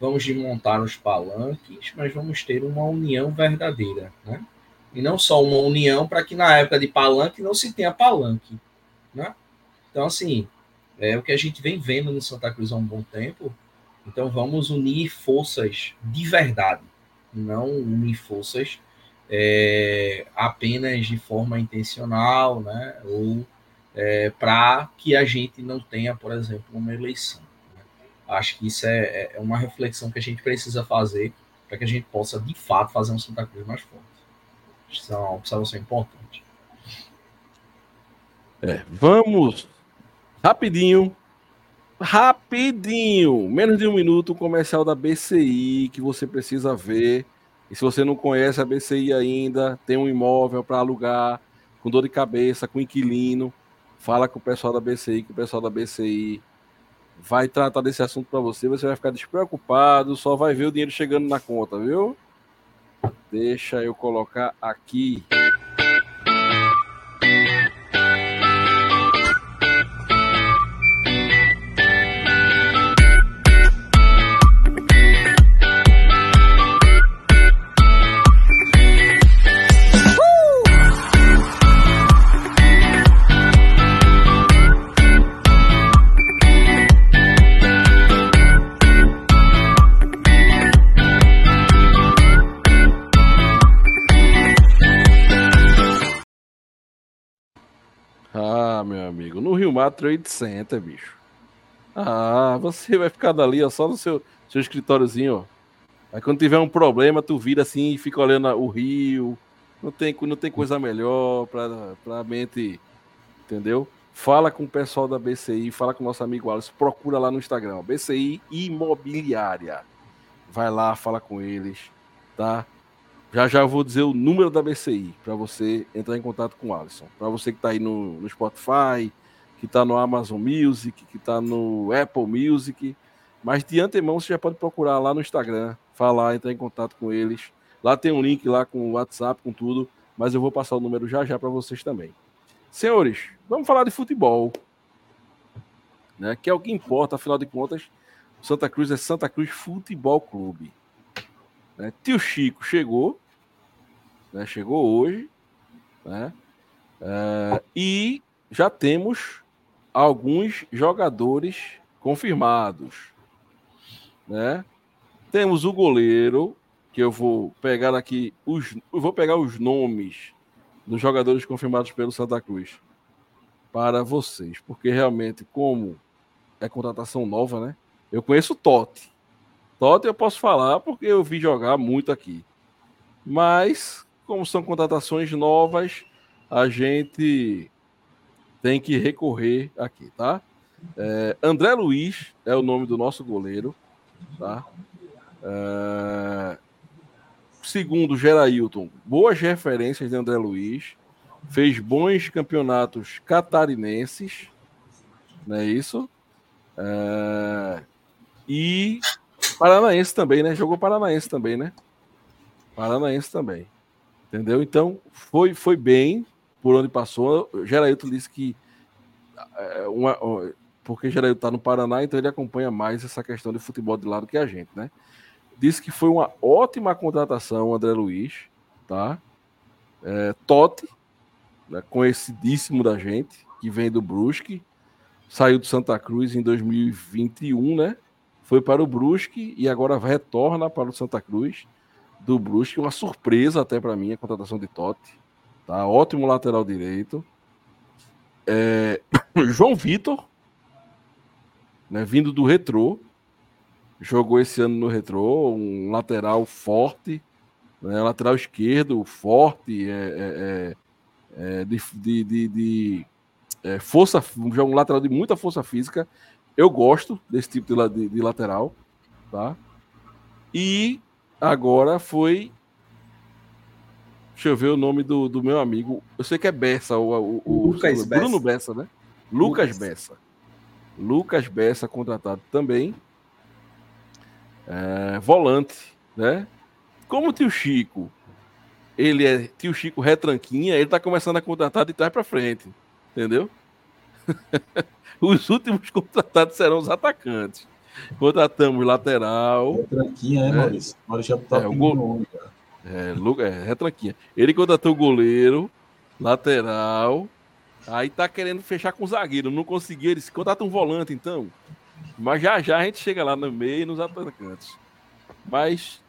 Vamos desmontar os palanques, mas vamos ter uma união verdadeira. Né? E não só uma união para que na época de palanque não se tenha palanque. Né? Então, assim, é o que a gente vem vendo no Santa Cruz há um bom tempo. Então, vamos unir forças de verdade, não unir forças é, apenas de forma intencional, né? Ou é, para que a gente não tenha, por exemplo, uma eleição. Acho que isso é, é uma reflexão que a gente precisa fazer para que a gente possa, de fato, fazer um Santa Cruz mais forte. Isso é uma observação importante. É, vamos rapidinho. Rapidinho, menos de um minuto, o comercial da BCI que você precisa ver. E se você não conhece a BCI ainda, tem um imóvel para alugar, com dor de cabeça, com inquilino, fala com o pessoal da BCI, que o pessoal da BCI vai tratar desse assunto para você. Você vai ficar despreocupado, só vai ver o dinheiro chegando na conta, viu? Deixa eu colocar aqui. 4,800, bicho. Ah, você vai ficar dali, ó, só no seu, seu escritóriozinho, ó. Aí quando tiver um problema, tu vira assim e fica olhando o rio. Não tem, não tem coisa melhor pra, pra mente, entendeu? Fala com o pessoal da BCI, fala com o nosso amigo Alisson, procura lá no Instagram, BCI Imobiliária. Vai lá, fala com eles, tá? Já já eu vou dizer o número da BCI para você entrar em contato com o Alisson. Para você que tá aí no, no Spotify, que está no Amazon Music, que está no Apple Music. Mas de antemão você já pode procurar lá no Instagram, falar, entrar em contato com eles. Lá tem um link lá com o WhatsApp, com tudo, mas eu vou passar o número já já para vocês também. Senhores, vamos falar de futebol, né? Que é o que importa, afinal de contas, Santa Cruz é Santa Cruz Futebol Clube. Né? Tio Chico chegou, né? chegou hoje, né? É, e já temos alguns jogadores confirmados, né? Temos o goleiro que eu vou pegar aqui os, vou pegar os nomes dos jogadores confirmados pelo Santa Cruz para vocês, porque realmente como é contratação nova, né? Eu conheço o Totti. Totti eu posso falar porque eu vi jogar muito aqui. Mas, como são contratações novas, a gente tem que recorrer aqui, tá? É, André Luiz é o nome do nosso goleiro, tá? É, segundo Gerailton, boas referências de André Luiz, fez bons campeonatos catarinenses, não é isso? É, e Paranaense também, né? Jogou Paranaense também, né? Paranaense também. Entendeu? Então, foi, foi bem por onde passou. Gerailton disse que. É, uma, porque Gerailton está no Paraná, então ele acompanha mais essa questão de futebol de lado que a gente, né? Disse que foi uma ótima contratação, André Luiz, tá? É, Totti, né, conhecidíssimo da gente, que vem do Brusque, saiu do Santa Cruz em 2021, né? foi para o Brusque e agora retorna para o Santa Cruz do Brusque. Uma surpresa até para mim a contratação de Totti. Tá? Ótimo lateral direito. É... [coughs] João Vitor, né, vindo do Retrô, jogou esse ano no Retrô, um lateral forte, né, lateral esquerdo forte, é, é, é, é de, de, de, de é, força, um lateral de muita força física eu gosto desse tipo de, de, de lateral, tá? E agora foi. Deixa eu ver o nome do, do meu amigo. Eu sei que é Bessa, o, o, Lucas o, Bruno Bessa, né? Lucas, Lucas Bessa. Lucas Bessa contratado também. É, volante, né? Como o tio Chico, ele é tio Chico retranquinha, ele tá começando a contratar de trás para frente, entendeu? [laughs] Os últimos contratados serão os atacantes. Contratamos lateral. Retranquinha, é, Maurício? Maurício já tá é, o gol... é, é, retranquinha. Ele contratou o goleiro, lateral. Aí tá querendo fechar com o zagueiro. Não conseguiu. Ele contrata um volante, então. Mas já já a gente chega lá no meio nos atacantes. Mas,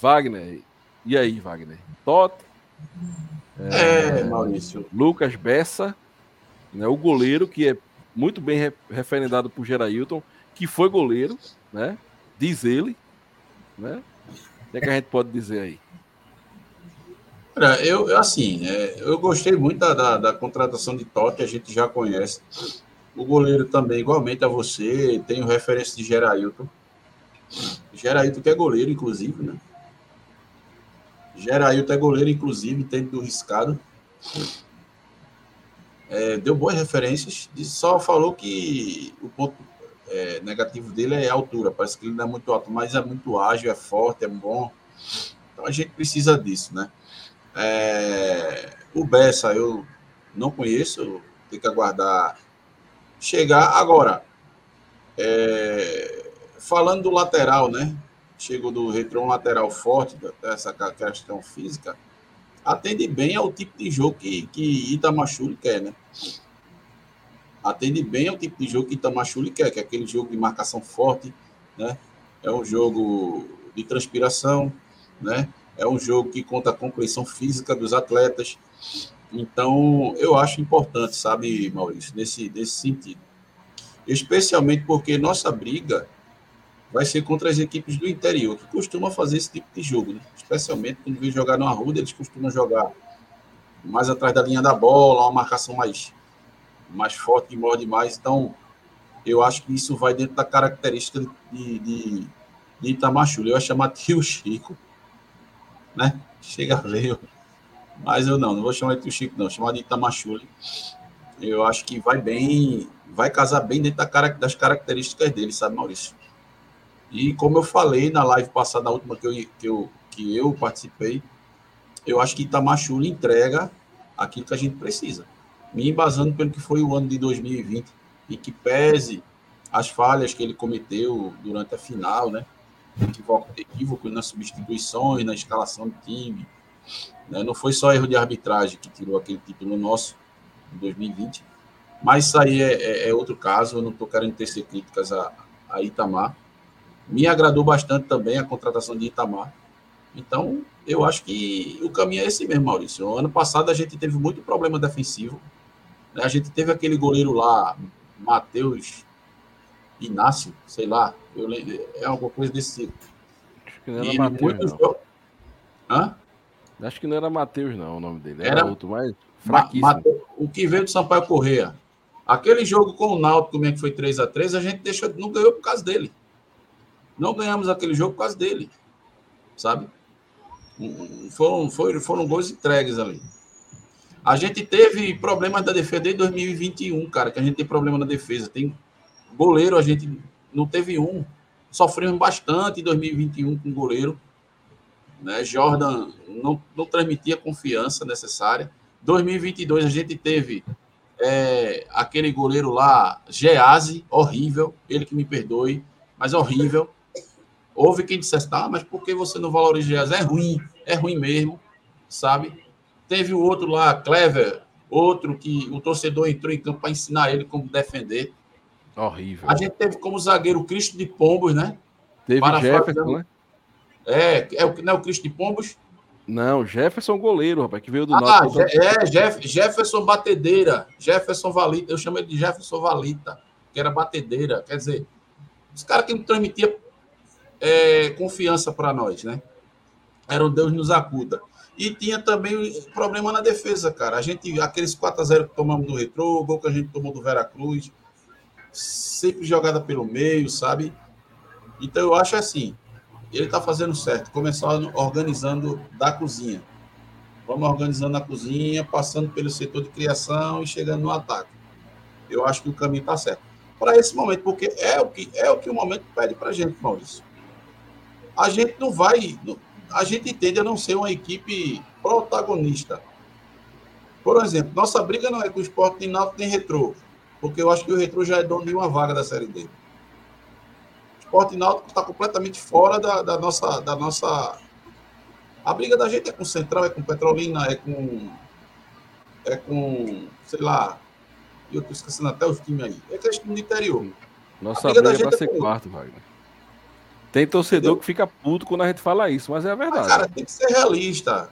Wagner. E aí, Wagner? Totti. É, é Maurício. Lucas Bessa. Né, o goleiro, que é muito bem referendado por Gerailton, que foi goleiro, né? Diz ele, né? O que, é que a gente pode dizer aí? Eu, eu assim, é, eu gostei muito da, da, da, contratação de Totti, a gente já conhece. O goleiro também, igualmente a você, tem o referência de Gerailton. Gerailton que é goleiro, inclusive, né? Gerailton é goleiro, inclusive, tem do riscado é, deu boas referências, só falou que o ponto é, negativo dele é a altura, parece que ele não é muito alto, mas é muito ágil, é forte, é bom. Então a gente precisa disso, né? É, o Bessa eu não conheço, tem que aguardar chegar. Agora, é, falando do lateral, né? Chegou do retrô um lateral forte, dessa questão física atende bem ao tipo de jogo que, que Itamachule quer, né? Atende bem ao tipo de jogo que Itamachule quer, que é aquele jogo de marcação forte, né? É um jogo de transpiração, né? É um jogo que conta com compleição física dos atletas. Então, eu acho importante, sabe, Maurício, nesse, nesse sentido. Especialmente porque nossa briga vai ser contra as equipes do interior, que costumam fazer esse tipo de jogo, né? especialmente quando vem jogar no Arruda, eles costumam jogar mais atrás da linha da bola, uma marcação mais, mais forte, que morde mais. Então, eu acho que isso vai dentro da característica de, de, de Itamachule. Eu ia chamar [laughs] tio Chico, né? Chega veio. Mas eu não, não vou chamar de tio Chico, não. Vou chamar de Itamachule. Eu acho que vai bem, vai casar bem dentro das características dele, sabe, Maurício? E como eu falei na live passada, a última que eu, que eu, que eu participei, eu acho que Itamachula entrega aquilo que a gente precisa. Me embasando pelo que foi o ano de 2020 e que pese as falhas que ele cometeu durante a final, né? Equívoco, nas substituições, na escalação do time. Né? Não foi só erro de arbitragem que tirou aquele título nosso em 2020, mas isso aí é, é, é outro caso. Eu não estou querendo tecer críticas a, a Itamar. Me agradou bastante também a contratação de Itamar. Então, eu acho que o caminho é esse mesmo, Maurício. O ano passado a gente teve muito problema defensivo. Né? A gente teve aquele goleiro lá, Matheus Inácio, sei lá, eu é alguma coisa desse tipo. Acho que não era Matheus, não. Hã? Acho que não era Matheus, não, o nome dele. Era, era outro, mas fraquíssimo. Ma o que veio do Sampaio Correia. Aquele jogo com o Náutico, como é que foi 3 a 3 a gente deixou, não ganhou por causa dele. Não ganhamos aquele jogo por causa dele. Sabe? Foram, foram, foram gols entregues ali. A gente teve problemas da defesa desde 2021, cara, que a gente tem problema na defesa. Tem goleiro, a gente não teve um. Sofremos bastante em 2021 com goleiro. Né? Jordan não, não transmitia confiança necessária. 2022 a gente teve é, aquele goleiro lá, Geazi, horrível. Ele que me perdoe, mas horrível. Houve quem dissesse, tá, mas por que você não valoriza Geazi? É ruim, é ruim mesmo, sabe? Teve o outro lá, Clever, outro que o torcedor entrou em campo para ensinar ele como defender. Horrível. A gente teve como zagueiro o Cristo de Pombos, né? Teve Jefferson, né? É, é o, não é o Cristo de Pombos? Não, Jefferson goleiro, rapaz, que veio do ah, norte. É, Jeff, Jefferson Batedeira, Jefferson Valita, eu chamo ele de Jefferson Valita, que era batedeira. Quer dizer, os caras que não transmitiam é, confiança para nós, né? Era o Deus nos acuda. E tinha também problema na defesa, cara. A gente, aqueles 4 a 0 que tomamos no retrô, o gol que a gente tomou do Veracruz, sempre jogada pelo meio, sabe? Então eu acho assim, ele está fazendo certo, começando organizando da cozinha. Vamos organizando a cozinha, passando pelo setor de criação e chegando no ataque. Eu acho que o caminho está certo. Para esse momento, porque é o que é o que o momento pede para gente, Maurício. A gente não vai, a gente tende a não ser uma equipe protagonista. Por exemplo, nossa briga não é com o esporte nem náutico nem retrô, porque eu acho que o retrô já é dono de uma vaga da Série D. O esporte náutico está completamente fora da, da, nossa, da nossa... A briga da gente é com Central, é com Petrolina, é com... É com, sei lá, eu estou esquecendo até os times aí. É questão do interior. Nossa a briga, briga é para ser é quarto, Wagner. Tem torcedor Entendeu? que fica puto quando a gente fala isso, mas é a verdade. Mas, cara, tem que ser realista.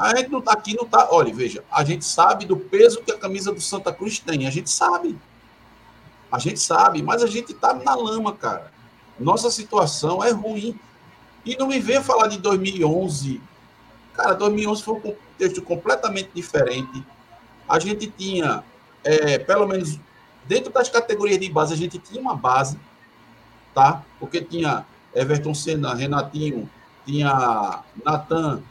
A gente não tá aqui, não tá. Olha, veja, a gente sabe do peso que a camisa do Santa Cruz tem. A gente sabe. A gente sabe, mas a gente tá na lama, cara. Nossa situação é ruim. E não me venha falar de 2011. Cara, 2011 foi um contexto completamente diferente. A gente tinha, é, pelo menos dentro das categorias de base, a gente tinha uma base tá? Porque tinha Everton Senna, Renatinho, tinha Natan,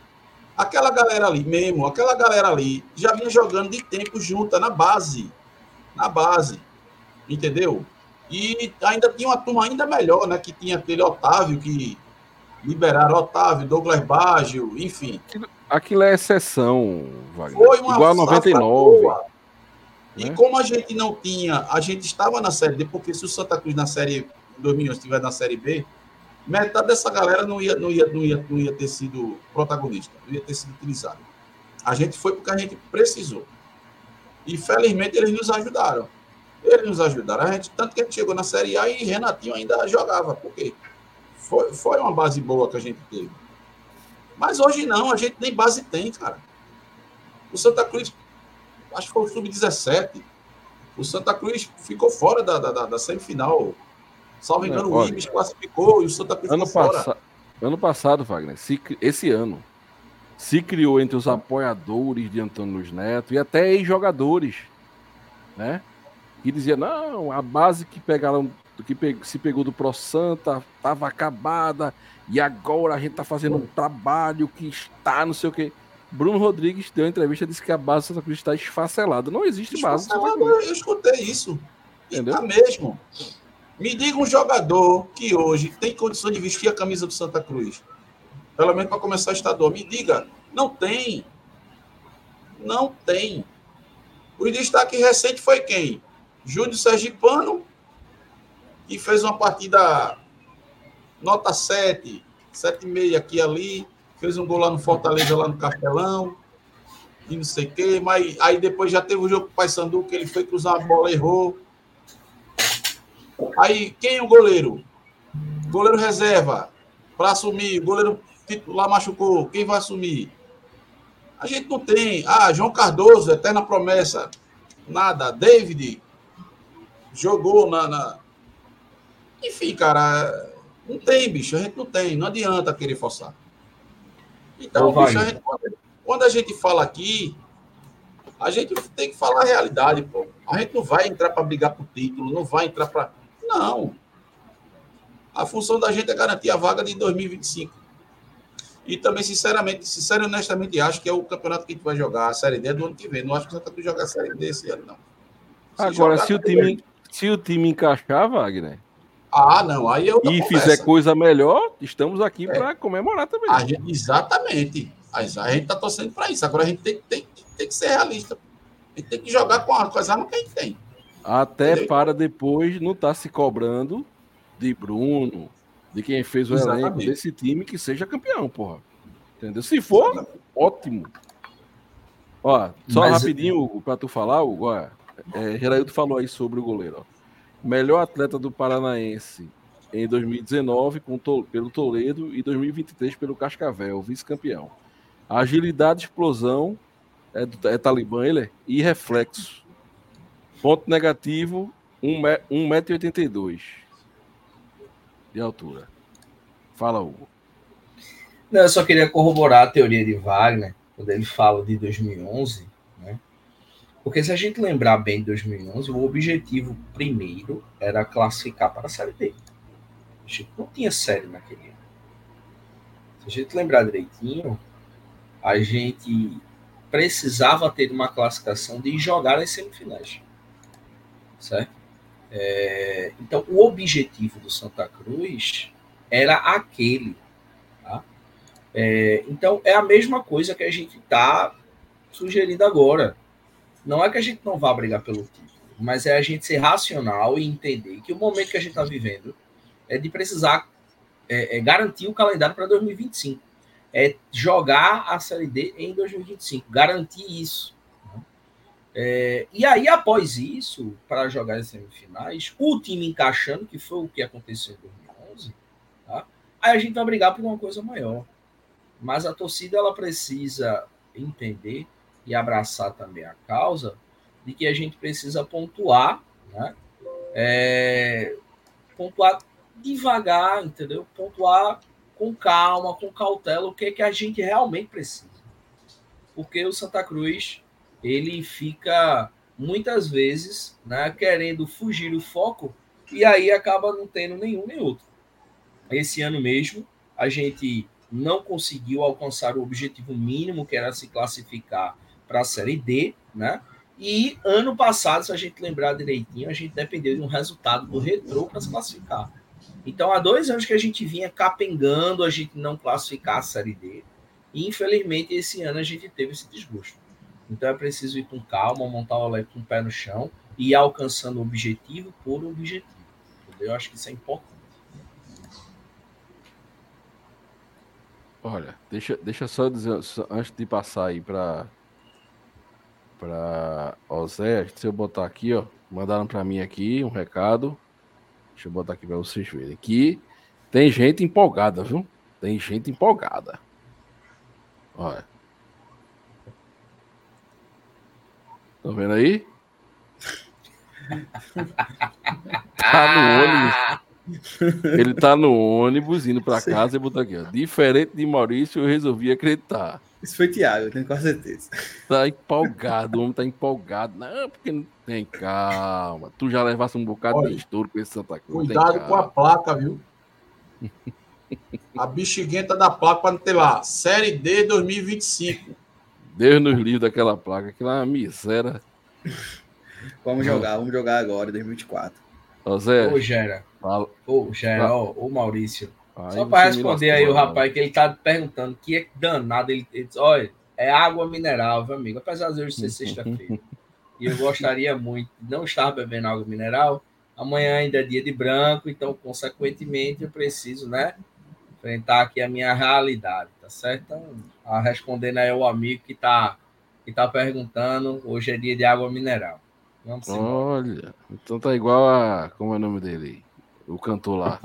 aquela galera ali mesmo, aquela galera ali já vinha jogando de tempo junta na base, na base, entendeu? E ainda tinha uma turma ainda melhor, né? Que tinha aquele Otávio que liberaram Otávio, Douglas Baggio, enfim. Aquilo é exceção, Wagner. Foi uma Igual a 99. Boa. E né? como a gente não tinha, a gente estava na série D, porque se o Santa Cruz na série 2011 estiver na Série B, metade dessa galera não ia, não, ia, não, ia, não ia ter sido protagonista, não ia ter sido utilizado. A gente foi porque a gente precisou. E felizmente eles nos ajudaram. Eles nos ajudaram. A gente, tanto que a gente chegou na Série A e Renatinho ainda jogava, porque foi, foi uma base boa que a gente teve. Mas hoje não, a gente nem base tem, cara. O Santa Cruz, acho que foi o Sub-17. O Santa Cruz ficou fora da, da, da semifinal Salvo engano, o Ibis classificou e o Santa Cruz ano passa... Ano passado, Wagner, se... esse ano, se criou entre os apoiadores de Antônio Luiz Neto e até ex-jogadores, né? Que dizia, não, a base que pegaram, que se pegou do Pro Santa estava acabada e agora a gente está fazendo um trabalho que está não sei o quê. Bruno Rodrigues deu entrevista e disse que a base Santa Cruz está esfacelada. Não existe base. eu escutei isso. Entendeu? Tá mesmo. Me diga um jogador que hoje tem condição de vestir a camisa do Santa Cruz. Pelo menos para começar estadual. Me diga. Não tem. Não tem. O destaque recente foi quem? Júnior Sergipano, que fez uma partida nota 7, 7,5 aqui e ali. Fez um gol lá no Fortaleza, lá no Castelão. E não sei o quê. Mas aí depois já teve o jogo com o Paysandu, que ele foi cruzar a bola, errou. Aí, quem é o goleiro? Goleiro reserva. Para assumir. Goleiro titular machucou. Quem vai assumir? A gente não tem. Ah, João Cardoso, eterna promessa. Nada. David jogou na. na... Enfim, cara. Não tem, bicho. A gente não tem. Não adianta querer forçar. Então, bicho, a gente, quando- quando a gente fala aqui, a gente tem que falar a realidade, pô. A gente não vai entrar para brigar por título, não vai entrar para. Não. A função da gente é garantir a vaga de 2025. E também, sinceramente, sincero e honestamente, acho que é o campeonato que a gente vai jogar, a Série D do ano que vem. Não acho que o Santa Cruz joga a Série D esse ano, não. Agora, jogar, se o bem. time, se o time encaixar, Wagner, Ah, não. Aí eu. e fizer coisa melhor, estamos aqui É. para comemorar também. A gente, exatamente. A a gente está torcendo para isso. Agora a gente tem, tem, tem que ser realista. A gente tem que jogar com, a, com as armas que a gente tem. Até Entendeu? para depois não estar se cobrando de Bruno, de quem fez o elenco Exatamente. desse time que seja campeão, porra. Entendeu? Se for, ótimo. Ó, só Mas- rapidinho, Hugo, pra tu falar, Hugo, ó, é, Geraildo falou aí sobre o goleiro, ó. Melhor atleta do Paranaense em 2019 com pelo Toledo e 2023 pelo Cascavel, vice-campeão. Agilidade, explosão, é, é Talibã ele, é? e reflexo. Ponto negativo, 1,82m de altura. Fala, Hugo. Não, eu só queria corroborar a teoria de Wagner, quando ele fala de 2011, né? Porque se a gente lembrar bem de 2011, o objetivo primeiro era classificar para a Série D. A gente não tinha série naquele ano. Se a gente lembrar direitinho, a gente precisava ter uma classificação de jogar as semifinais. Certo? É, então, o objetivo do Santa Cruz era aquele. Tá? É, então, é a mesma coisa que a gente está sugerindo agora. Não é que a gente não vá brigar pelo título, mas é a gente ser racional e entender que o momento que a gente está vivendo é de precisar é, é garantir o calendário para 2025. É jogar a Série D em 2025, garantir isso. É, e aí, após isso, para jogar as semifinais, o time encaixando, que foi o que aconteceu em 2011, tá? aí a gente vai brigar por uma coisa maior. Mas a torcida ela precisa entender e abraçar também a causa de que a gente precisa pontuar, né? É, pontuar devagar, entendeu? Pontuar com calma, com cautela, o que é que a gente realmente precisa. Porque o Santa Cruz, ele fica muitas vezes, né, querendo fugir do foco e aí acaba não tendo nenhum nem outro. Esse ano mesmo, a gente não conseguiu alcançar o objetivo mínimo, que era se classificar para a Série D, né? E ano passado, se a gente lembrar direitinho, a gente dependeu de um resultado do Retrô para se classificar. Então, há dois anos que a gente vinha capengando a gente não classificar a Série D. E, infelizmente, esse ano a gente teve esse desgosto. Então, é preciso ir com calma, montar o elenco com o pé no chão e ir alcançando objetivo por objetivo. Entendeu? Eu acho que isso é importante. Olha, deixa, deixa só dizer, só- antes de passar aí para para Zé, se eu botar aqui, ó, mandaram para mim aqui um recado. Deixa eu botar aqui para vocês verem. Que tem gente empolgada, viu? Tem gente empolgada. Olha. Estão vendo aí? tá no ônibus. Ele tá no ônibus indo para casa e botou aqui, ó. Diferente de Maurício, eu resolvi acreditar. Isso foi Thiago, eu tenho quase certeza. Tá empolgado, o homem tá empolgado. Não, porque não tem calma. Tu já levasse um bocado Olha, de estouro com esse Santa Cruz. Cuidado com a placa, viu? A bexiguenta da placa para não ter lá. Série D 2025. Deus nos livre daquela placa, aquela é uma miséria. Vamos jogar, vamos jogar agora, 2024. Ô, Zé. Ô, Gera. Fala. Ô, Gera, ó, ô, Maurício. Aí Só para responder aí o rapaz que ele tá perguntando que é danado. Ele, ele diz, olha, é água mineral, viu, amigo? Apesar de hoje ser sexta-feira. [laughs] E eu gostaria muito de não estar bebendo água mineral. Amanhã ainda é dia de branco, então, consequentemente, eu preciso, né? Enfrentar aqui a minha realidade, tá certo? Então, a respondendo aí ao amigo que tá, que tá perguntando, hoje é dia de água mineral. Vamos embora. Olha, então tá igual a. Como é o nome dele? O cantor lá.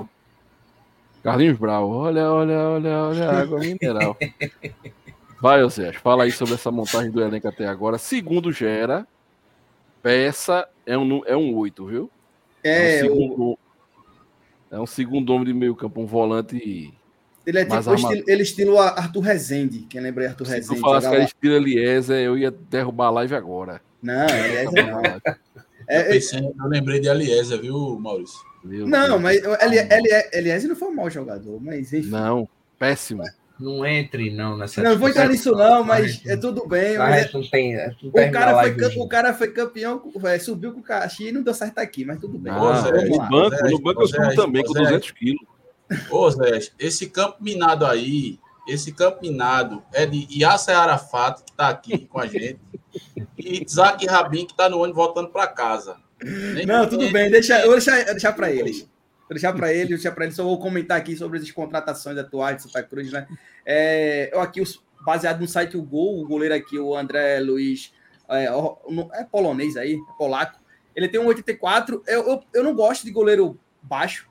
Carlinhos Brau. Olha, olha, olha, olha, a água mineral. [laughs] Vai, Oséias, fala aí sobre essa montagem do elenco até agora. Segundo Gera, peça é um, é um 8, viu? É, um o- segundo, é um segundo homem de meio campo, um volante. Ele é tipo o armado. estilo, ele estilo Arthur Rezende. Quem lembra de Arthur Se tu Rezende? falasse que era estilo Eliezer, eu ia derrubar a live agora. Não, aliás, não. Eu, É, é- pensei, eu lembrei de Eliezer, viu, Maurício? Meu não, Deus. mas Eli- Eli- Elias não foi um mau jogador, mas enfim. Não, péssimo. Não entre, não, nessa Não, vou entrar nisso não, mas é tudo bem. Mas é- não tem. não o, cara foi, hoje. o cara foi campeão, é, subiu com o Caxi e não deu certo aqui, mas tudo bem. Ah, no banco, Zé, no banco eu subo também com Zé. 200 quilos. Ô, Zé, esse campo minado aí, esse campo minado é de Yasser Arafat, que tá aqui com a gente, e Isaac Rabin, que tá no ônibus voltando para casa. Nem- Não, tudo bem, deixa, eu vou deixar, deixar para eles. Vou deixar para eles, deixar para eles. Só vou comentar aqui sobre as contratações atuais de Santa Cruz, né? É, eu aqui, baseado no site O Gol, o goleiro aqui, o André Luiz, é, é polonês aí, é polaco. Ele tem um 84. Eu, eu, eu não gosto de goleiro baixo.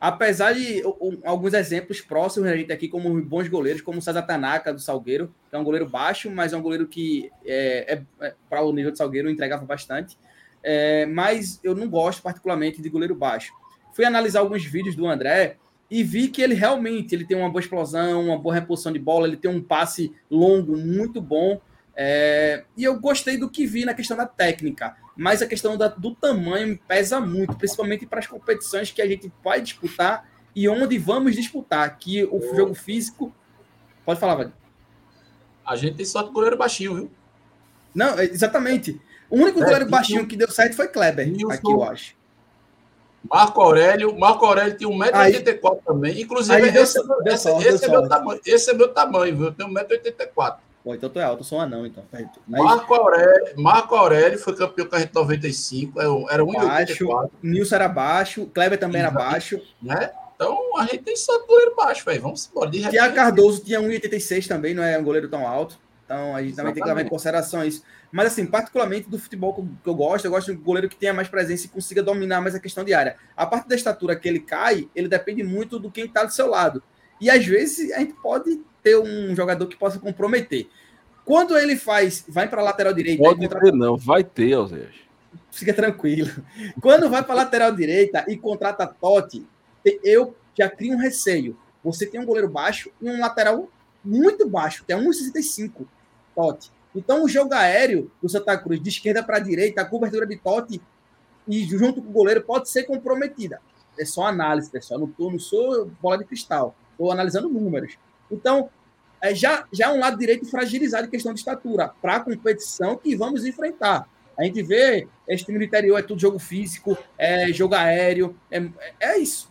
Apesar de o- alguns exemplos próximos a gente aqui, como bons goleiros, como o César Tanaka, do Salgueiro, que é um goleiro baixo, mas é um goleiro que, é, é, para o nível do Salgueiro, entregava bastante. É, mas eu não gosto particularmente de goleiro baixo. Fui analisar alguns vídeos do André e vi que ele realmente ele tem uma boa explosão, uma boa reposição de bola, ele tem um passe longo muito bom. é, e eu gostei do que vi na questão da técnica, mas a questão da- do tamanho pesa muito, principalmente para as competições que a gente vai disputar e onde vamos disputar. Que o jogo físico. Pode falar, Wagner. A gente tem sorte de goleiro baixinho, viu? Não, é- exatamente. O único É, goleiro baixinho que deu certo foi Kleber, o aqui eu acho. Marco Aurélio, Marco Aurélio tem 1,84m também. Inclusive, deu esse, deu esse- sorte, esse deu é meu tamanho, esse é meu tamanho, viu? Eu tenho 1,84m. Pô, então tu é alto, eu sou um anão, então. Aí- Marco Aurélio, Marco Aurélio foi campeão com a gente 95, era um- era Baixo. 1,84m, Nilson era baixo, Kleber também era baixo. né? Então a gente tem de goleiro baixo, velho. Vamos embora. De Tiago Cardoso tinha 1,86 também, não é um goleiro tão alto. Então a gente também tem que levar em Exatamente. consideração isso. Mas assim, particularmente do futebol que eu- que eu gosto, eu gosto de um goleiro que tenha mais presença e consiga dominar mais a questão de área. A parte da estatura que ele cai, ele depende muito do quem está do seu lado. E às vezes a gente pode ter um jogador que possa comprometer. Quando ele faz, vai para a lateral direita, Pode contra- ter, não. Vai ter, Oséias. fica tranquilo. Quando vai para lateral direita e contrata Totti, eu já crio um receio. Você tem um goleiro baixo e um lateral muito baixo, que é 1,65 Totti. Então o jogo aéreo do Santa Cruz, de esquerda para direita, a cobertura de Totti e junto com o goleiro pode ser comprometida. É só análise, pessoal. Não, tô, não sou bola de cristal. Estou analisando números. Então, é, já, já é um lado direito fragilizado em questão de estatura para a competição que vamos enfrentar. A gente vê esse time do interior, é tudo jogo físico, é jogo aéreo, é, é isso.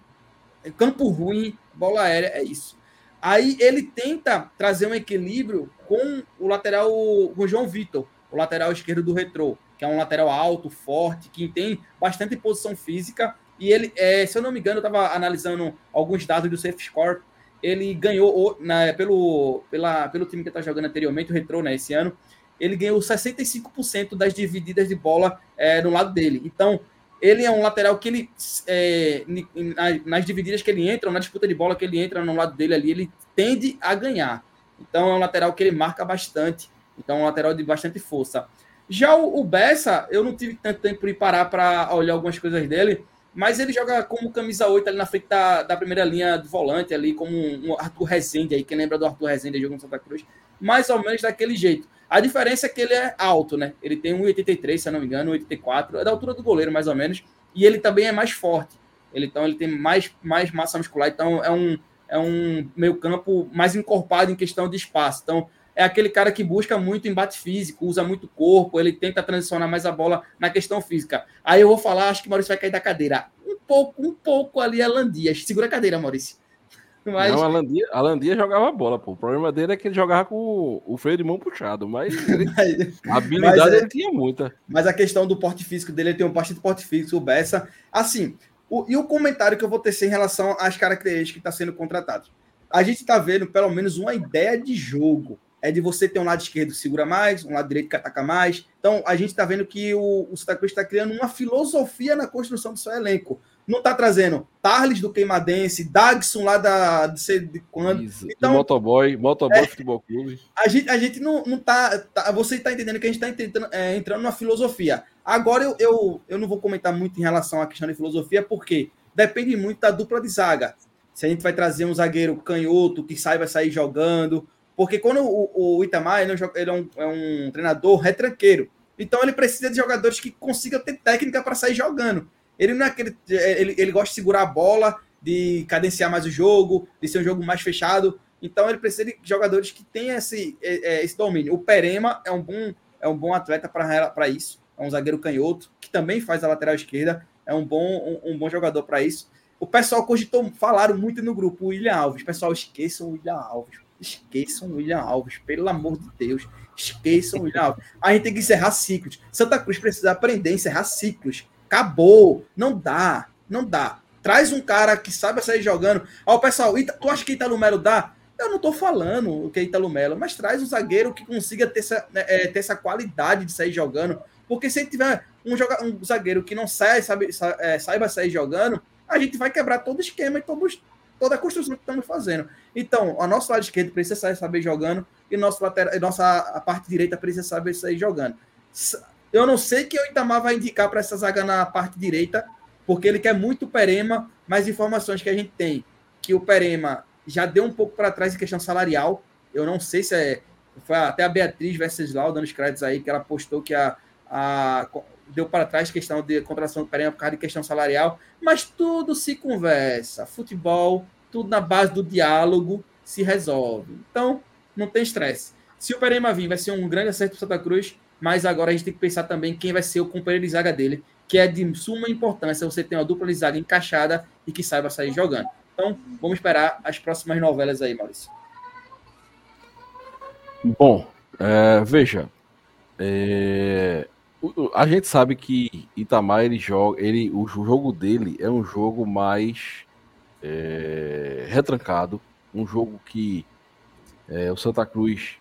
É campo ruim, bola aérea, é isso. Aí ele tenta trazer um equilíbrio com o lateral, com o João Vitor, o lateral esquerdo do Retrô, que é um lateral alto, forte, que tem bastante posição física. E ele, é, se eu não me engano, eu estava analisando alguns dados do Safe Score. Ele ganhou pelo, pela, pelo time que está jogando anteriormente, o Retrô, né, esse ano. Ele ganhou 65% das divididas de bola é, no lado dele. Então, ele é um lateral que ele, é, nas divididas que ele entra, na disputa de bola que ele entra no lado dele ali, ele tende a ganhar. Então, é um lateral que ele marca bastante. Então, é um lateral de bastante força. Já o, Bessa, eu não tive tanto tempo de parar para olhar algumas coisas dele, mas ele joga como camisa 8 ali na frente da, da primeira linha do volante, ali como um, Arthur Rezende aí, quem lembra do Arthur Rezende jogando no Santa Cruz, mais ou menos daquele jeito. A diferença é que ele é alto, né? Ele tem 1,83, se eu não me engano, 1,84, é da altura do goleiro, mais ou menos, e ele também é mais forte. Ele, então, ele tem mais, mais massa muscular, então é um, é um meio campo mais encorpado em questão de espaço. Então, é aquele cara que busca muito embate físico, usa muito corpo, ele tenta transicionar mais a bola na questão física. Aí eu vou falar, acho que o Maurício vai cair da cadeira. Um pouco, um pouco ali a Landias. Segura a cadeira, Maurício. Mas... Não, a Landia, a Landia jogava bola, pô. O problema dele é que ele jogava com o freio de mão puxado, mas, ele, [laughs] a habilidade mas é, ele tinha muita. Mas a questão do porte físico dele, ele tem um de porte físico, o Bessa. Assim, o, e o comentário que eu vou tecer em relação às características que está sendo contratado. A gente está vendo pelo menos uma ideia de jogo. É de você ter um lado esquerdo que segura mais, um lado direito que ataca mais. Então, a gente está vendo que o, o Santa Cruz está criando uma filosofia na construção do seu elenco não tá trazendo Tarles do Queimadense, Dagson lá da de sei de quando. Isso, então, motoboy, motoboy é, futebol clube. A gente, a gente não, não tá, tá Você tá entendendo que a gente tá entrando, é, entrando numa filosofia. Agora eu, eu, eu não vou comentar muito em relação à questão de filosofia, porque depende muito da dupla de zaga. Se a gente vai trazer um zagueiro canhoto que saiba sair jogando. Porque quando o, o Itamar é, ele é, um, é um treinador retranqueiro. Então ele precisa de jogadores que consigam ter técnica para sair jogando. Ele não é aquele. Ele, ele gosta de segurar a bola, de cadenciar mais o jogo, de ser um jogo mais fechado. Então ele precisa de jogadores que tenham esse, é, é, esse domínio. O Perema é um bom, é um bom atleta para isso. É um zagueiro canhoto, que também faz a lateral esquerda. É um bom, um, um bom jogador para isso. O pessoal cogitou, falaram muito no grupo, o William Alves. Pessoal, esqueçam o William Alves. Esqueçam o William Alves, pelo amor de Deus. Esqueçam o William Alves. A gente tem que encerrar ciclos. Santa Cruz precisa aprender a encerrar ciclos. Acabou. Não dá. Não dá. Traz um cara que sabe sair jogando. Ó, o pessoal, tu acha que Italo Melo dá? Eu não tô falando o que é Italo Melo, mas traz um zagueiro que consiga ter essa, né, é, ter essa qualidade de sair jogando. Porque se tiver um, joga, um zagueiro que não sai, sabe, é, saiba sair jogando, a gente vai quebrar todo o esquema e todos, toda a construção que estamos fazendo. Então, a nosso lado esquerdo precisa saber jogando e nosso lateral, nossa a parte direita precisa saber sair jogando. Eu não sei que o Itamar vai indicar para essa zaga na parte direita, porque ele quer muito o Perema, mas informações que a gente tem que o Perema já deu um pouco para trás em questão salarial. Eu não sei se é. Foi até a Beatriz Venceslau dando os créditos aí, que ela postou que a, a deu para trás questão de contratação do Perema por causa de questão salarial, mas tudo se conversa. Futebol, tudo na base do diálogo se resolve. Então, não tem estresse. Se o Perema vir, vai ser um grande acerto para Santa Cruz mas agora a gente tem que pensar também quem vai ser o companheiro de zaga dele, que é de suma importância você ter uma dupla de zaga encaixada e que saiba sair jogando. Então, vamos esperar as próximas novelas aí, Maurício. Bom, é, veja, é, a gente sabe que Itamar ele joga, ele, o jogo dele é um jogo mais é, retrancado, um jogo que é, o Santa Cruz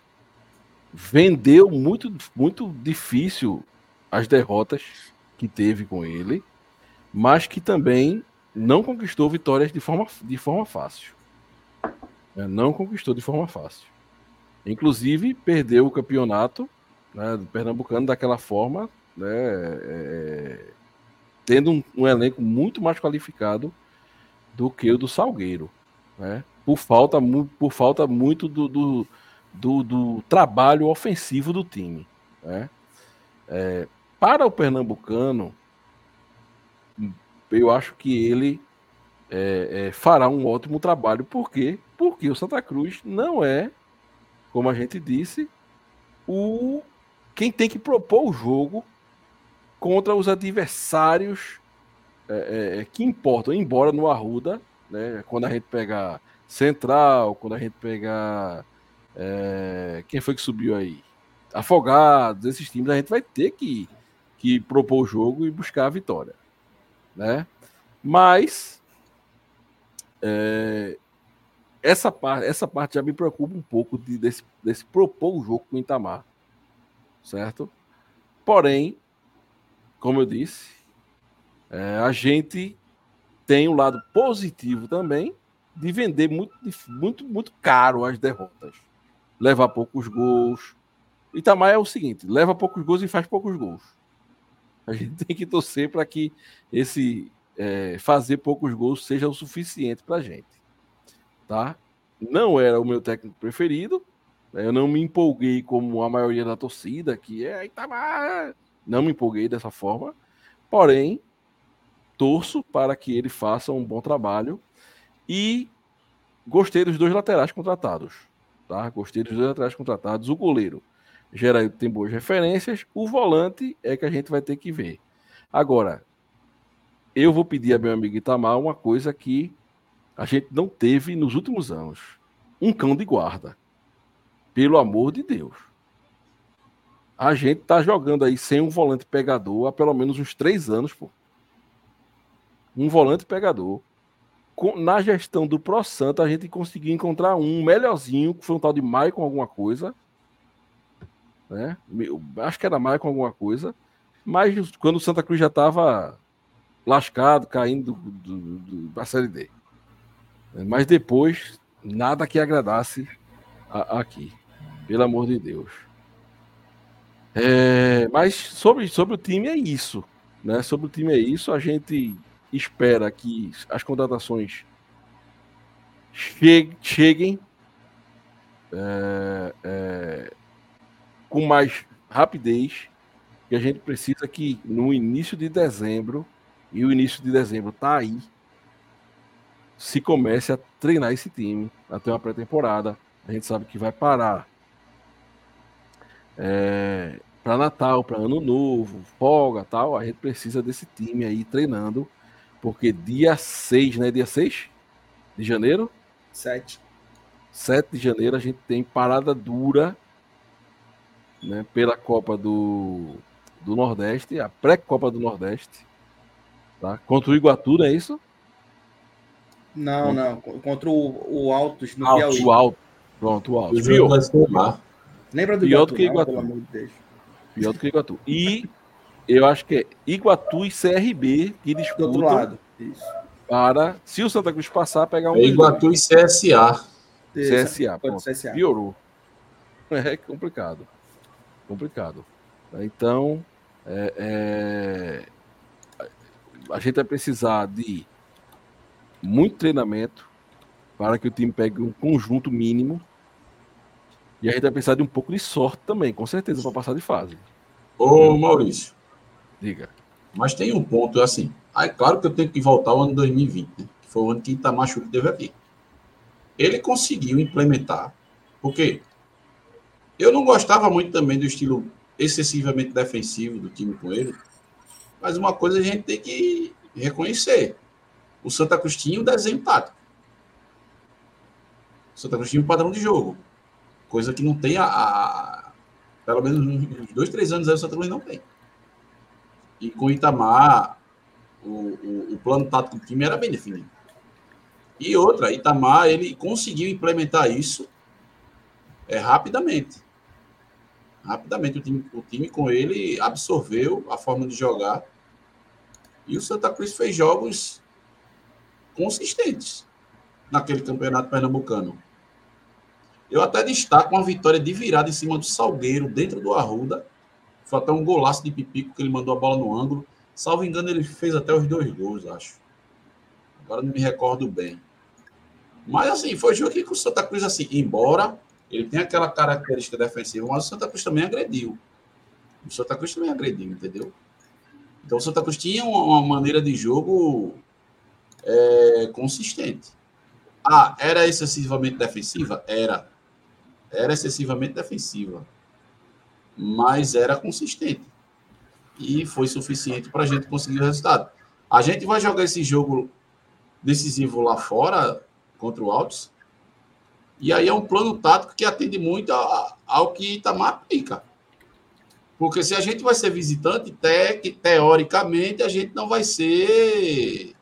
vendeu muito, muito difícil as derrotas que teve com ele, mas que também não conquistou vitórias de forma, de forma fácil. É, não conquistou de forma fácil. Inclusive, perdeu o campeonato né, do Pernambucano daquela forma, né, é, tendo um, um, elenco muito mais qualificado do que o do Salgueiro. Né, por, falta, por falta muito do, do do, do trabalho ofensivo do time. Né? É, para o Pernambucano, eu acho que ele é, é, fará um ótimo trabalho. Por quê? Porque o Santa Cruz não é, como a gente disse, o quem tem que propor o jogo contra os adversários é, é, que importam. Embora no Arruda, né, quando a gente pegar Central, quando a gente pegar é, quem foi que subiu aí? Afogados, esses times a gente vai ter que, que propor o jogo e buscar a vitória. Né? Mas é, essa, parte, essa parte já me preocupa um pouco de, desse, desse propor o jogo com o Itamar. Certo? Porém, como eu disse, é, a gente tem um lado positivo também de vender muito, muito, muito caro as derrotas leva poucos gols. Itamar é o seguinte: leva poucos gols e faz poucos gols. A gente tem que torcer para que esse é, fazer poucos gols seja o suficiente para a gente. Tá? Não era o meu técnico preferido. Né? Eu não me empolguei como a maioria da torcida, que é Itamar. Não me empolguei dessa forma. Porém, torço para que ele faça um bom trabalho. E gostei dos dois laterais contratados tá? Gostei dos dois atrás contratados. O goleiro, Geraldo tem boas referências. O volante é que a gente vai ter que ver. Agora, eu vou pedir a meu amigo Itamar uma coisa que a gente não teve nos últimos anos: um cão de guarda. Pelo amor de Deus. A gente tá jogando aí sem um volante pegador há pelo menos uns três anos, pô. Um volante pegador. Na gestão do Pro Santo, a gente conseguiu encontrar um melhorzinho, que foi um tal de Maicon alguma coisa. Né? Acho que era Maicon alguma coisa. Mas quando o Santa Cruz já estava lascado, caindo do, do, do, da Série D. Mas depois, nada que agradasse a, aqui. Pelo amor de Deus. É, mas sobre, sobre o time é isso. Né? Sobre o time é isso. A gente espera que as contratações cheguem é, é, com mais rapidez. E a gente precisa que no início de dezembro, e o início de dezembro está aí, se comece a treinar esse time, até uma pré-temporada. A gente sabe que vai parar é, para Natal, para Ano Novo, folga tal. A gente precisa desse time aí treinando, porque dia 6, né? Dia 6 de janeiro? 7. 7 de janeiro a gente tem parada dura né, pela Copa do, do Nordeste, a pré-Copa do Nordeste. Tá? Contra o Iguatu, não é isso? Não, contra... não. Contra o, o Altos no Alto, Piauí. O Alto. Pronto, o Altos. Lembra do Pior Iguatu, do que Iguatu. Não, pelo amor de Deus. Pior do que Iguatu. E eu acho que é Iguatu e CRB que disputam. Do outro lado. Isso. Para, se o Santa Cruz passar, pegar um. É Iguatu e CSA. CSA, pronto. CSA. Piorou. [laughs] É complicado. Complicado. Então, é, é, a gente vai precisar de muito treinamento para que o time pegue um conjunto mínimo. E a gente vai precisar de um pouco de sorte também, com certeza, para passar de fase. Ô, Maurício. Diga. Mas tem um ponto, assim. É claro que eu tenho que voltar ao ano 2020, né, que foi o ano que Itamar Chuco teve aqui. Ele conseguiu implementar, porque eu não gostava muito também do estilo excessivamente defensivo do time com ele, mas uma coisa a gente tem que reconhecer. O Santa Cruz tinha o desenho tático. O Santa Cruz tinha um padrão de jogo. Coisa que não tem a, a pelo menos uns dois, três anos aí o Santa Cruz não tem. E com Itamar, o, o, o plano tático do time era bem definido. E outra, Itamar, ele conseguiu implementar isso é, rapidamente. Rapidamente, o time, o time com ele absorveu a forma de jogar. E o Santa Cruz fez jogos consistentes naquele campeonato pernambucano. Eu até destaco uma vitória de virada em cima do Salgueiro, dentro do Arruda. Foi até um golaço de Pipico que ele mandou a bola no ângulo. Salvo engano, ele fez até os dois gols, acho. Agora não me recordo bem. Mas assim, foi jogo que o Santa Cruz, assim, embora ele tenha aquela característica defensiva, mas o Santa Cruz também agrediu. O Santa Cruz também agrediu, entendeu? Então o Santa Cruz tinha uma maneira de jogo é, consistente. Ah, era excessivamente defensiva? Era. Era excessivamente defensiva. Mas era consistente. E foi suficiente para a gente conseguir o resultado. A gente vai jogar esse jogo decisivo lá fora contra o Altos. E aí é um plano tático que atende muito ao que Itamar aplica. Porque se a gente vai ser visitante, te, teoricamente, a gente não vai ser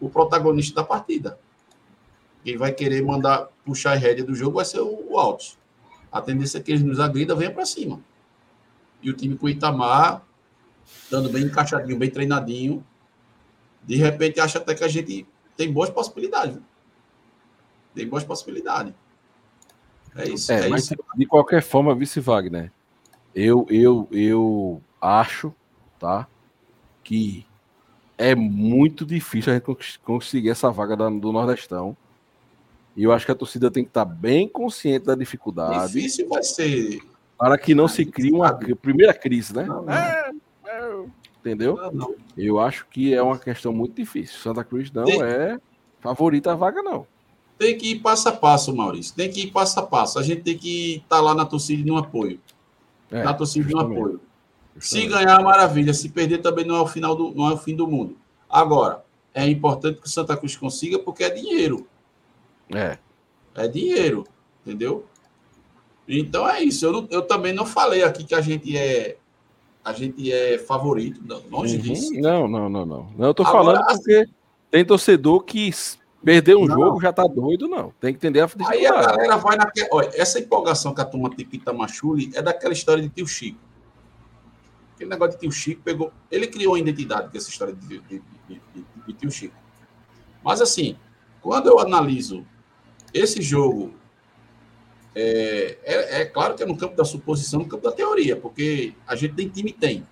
o protagonista da partida. Quem vai querer mandar puxar a rédea do jogo vai ser o, o Altos. A tendência é que eles nos agridam, venha para cima. E o time com o Itamar, dando bem encaixadinho, bem treinadinho, de repente acha até que a gente tem boas possibilidades. Tem boas possibilidades. É isso. É, é mas isso. de qualquer forma, vice Wagner, eu, eu, eu acho, tá, que é muito difícil a gente conseguir essa vaga do Nordestão. E eu acho que a torcida tem que estar bem consciente da dificuldade. Difícil vai ser. Para que não se crie uma primeira crise, né? Não, não. É, é, entendeu? Não, eu acho que é uma questão muito difícil. Santa Cruz não é favorita a vaga, não. tem que ir passo a passo, Maurício. Tem que ir passo a passo. A gente tem que estar tá lá na torcida de um apoio. É, na torcida de um apoio. Se ganhar, maravilha. Se perder, também não é o final do, não é o fim do mundo. Agora, é importante que o Santa Cruz consiga, porque é dinheiro. É. É dinheiro, entendeu? Então é isso. Eu, não, eu também não falei aqui que a gente é a gente é favorito, não, longe uhum. disso. Não, não, não, não. Eu tô Agora, falando porque tem torcedor que perder um não. jogo já tá doido, não. Tem que entender a Aí a galera vai naquela. Olha, essa empolgação que a turma tem que Itamachule é daquela história de tio Chico. Aquele negócio de tio Chico pegou. Ele criou a identidade com essa história de, de, de, de tio Chico. Mas assim, quando eu analiso esse jogo é, é, é, claro que é no campo da suposição, no campo da teoria, porque a gente tem time, tem.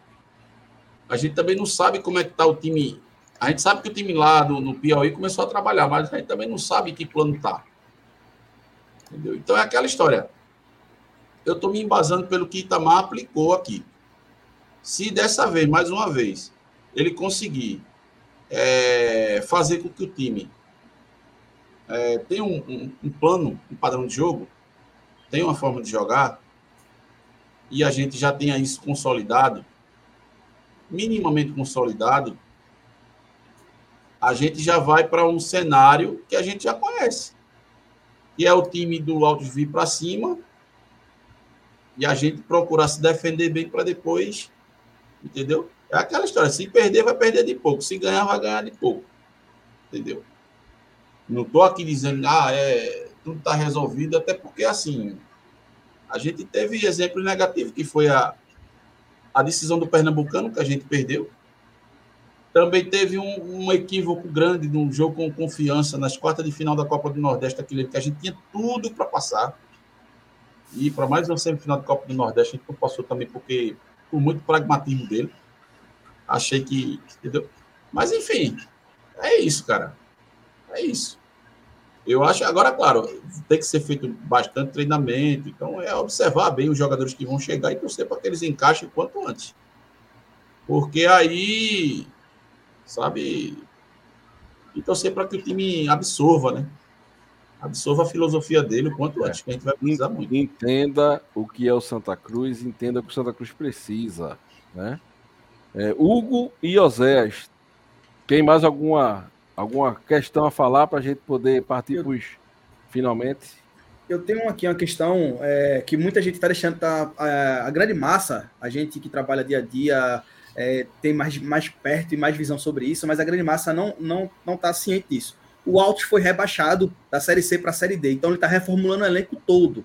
A gente também não sabe como é que está o time. A gente sabe que o time lá no, Piauí começou a trabalhar, mas a gente também não sabe que plano está. Entendeu? Então é aquela história. Eu estou me embasando pelo que Itamar aplicou aqui. Se dessa vez, mais uma vez, ele conseguir é, fazer com que o time é, tenha um, um, um plano, um padrão de jogo, tem uma forma de jogar? E a gente já tenha isso consolidado, minimamente consolidado, a gente já vai para um cenário que a gente já conhece, que é o time do Altos vir para cima e a gente procurar se defender bem para depois, entendeu? É aquela história, se perder, vai perder de pouco, se ganhar, vai ganhar de pouco, entendeu? Não estou aqui dizendo, ah, é, tudo está resolvido, até porque, assim, a gente teve exemplo negativo, que foi a, a decisão do Pernambucano, que a gente perdeu. Também teve um, um equívoco grande num jogo com confiança nas quartas de final da Copa do Nordeste, aquele que a gente tinha tudo para passar. E para mais uma semifinal da Copa do Nordeste, a gente não passou também porque, por muito pragmatismo dele, achei que. Entendeu? Mas, enfim, é isso, cara. É isso. Eu acho, agora, claro, tem que ser feito bastante treinamento, então é observar bem os jogadores que vão chegar e torcer para que eles encaixem o quanto antes. Porque aí, sabe, e torcer para que o time absorva, né? Absorva a filosofia dele o quanto antes, é. que a gente vai precisar muito. Entenda o que é o Santa Cruz, entenda o que o Santa Cruz precisa, né? É, Hugo e Oséias, tem mais alguma Alguma questão a falar para a gente poder partir para os finalmente? Eu tenho aqui uma questão é, que muita gente está deixando, tá, a, a, grande massa, a gente que trabalha dia a dia, é, tem mais, mais perto e mais visão sobre isso, mas a grande massa não está não, não tá ciente disso. O Altos foi rebaixado da Série C para a Série D, então ele está reformulando o elenco todo.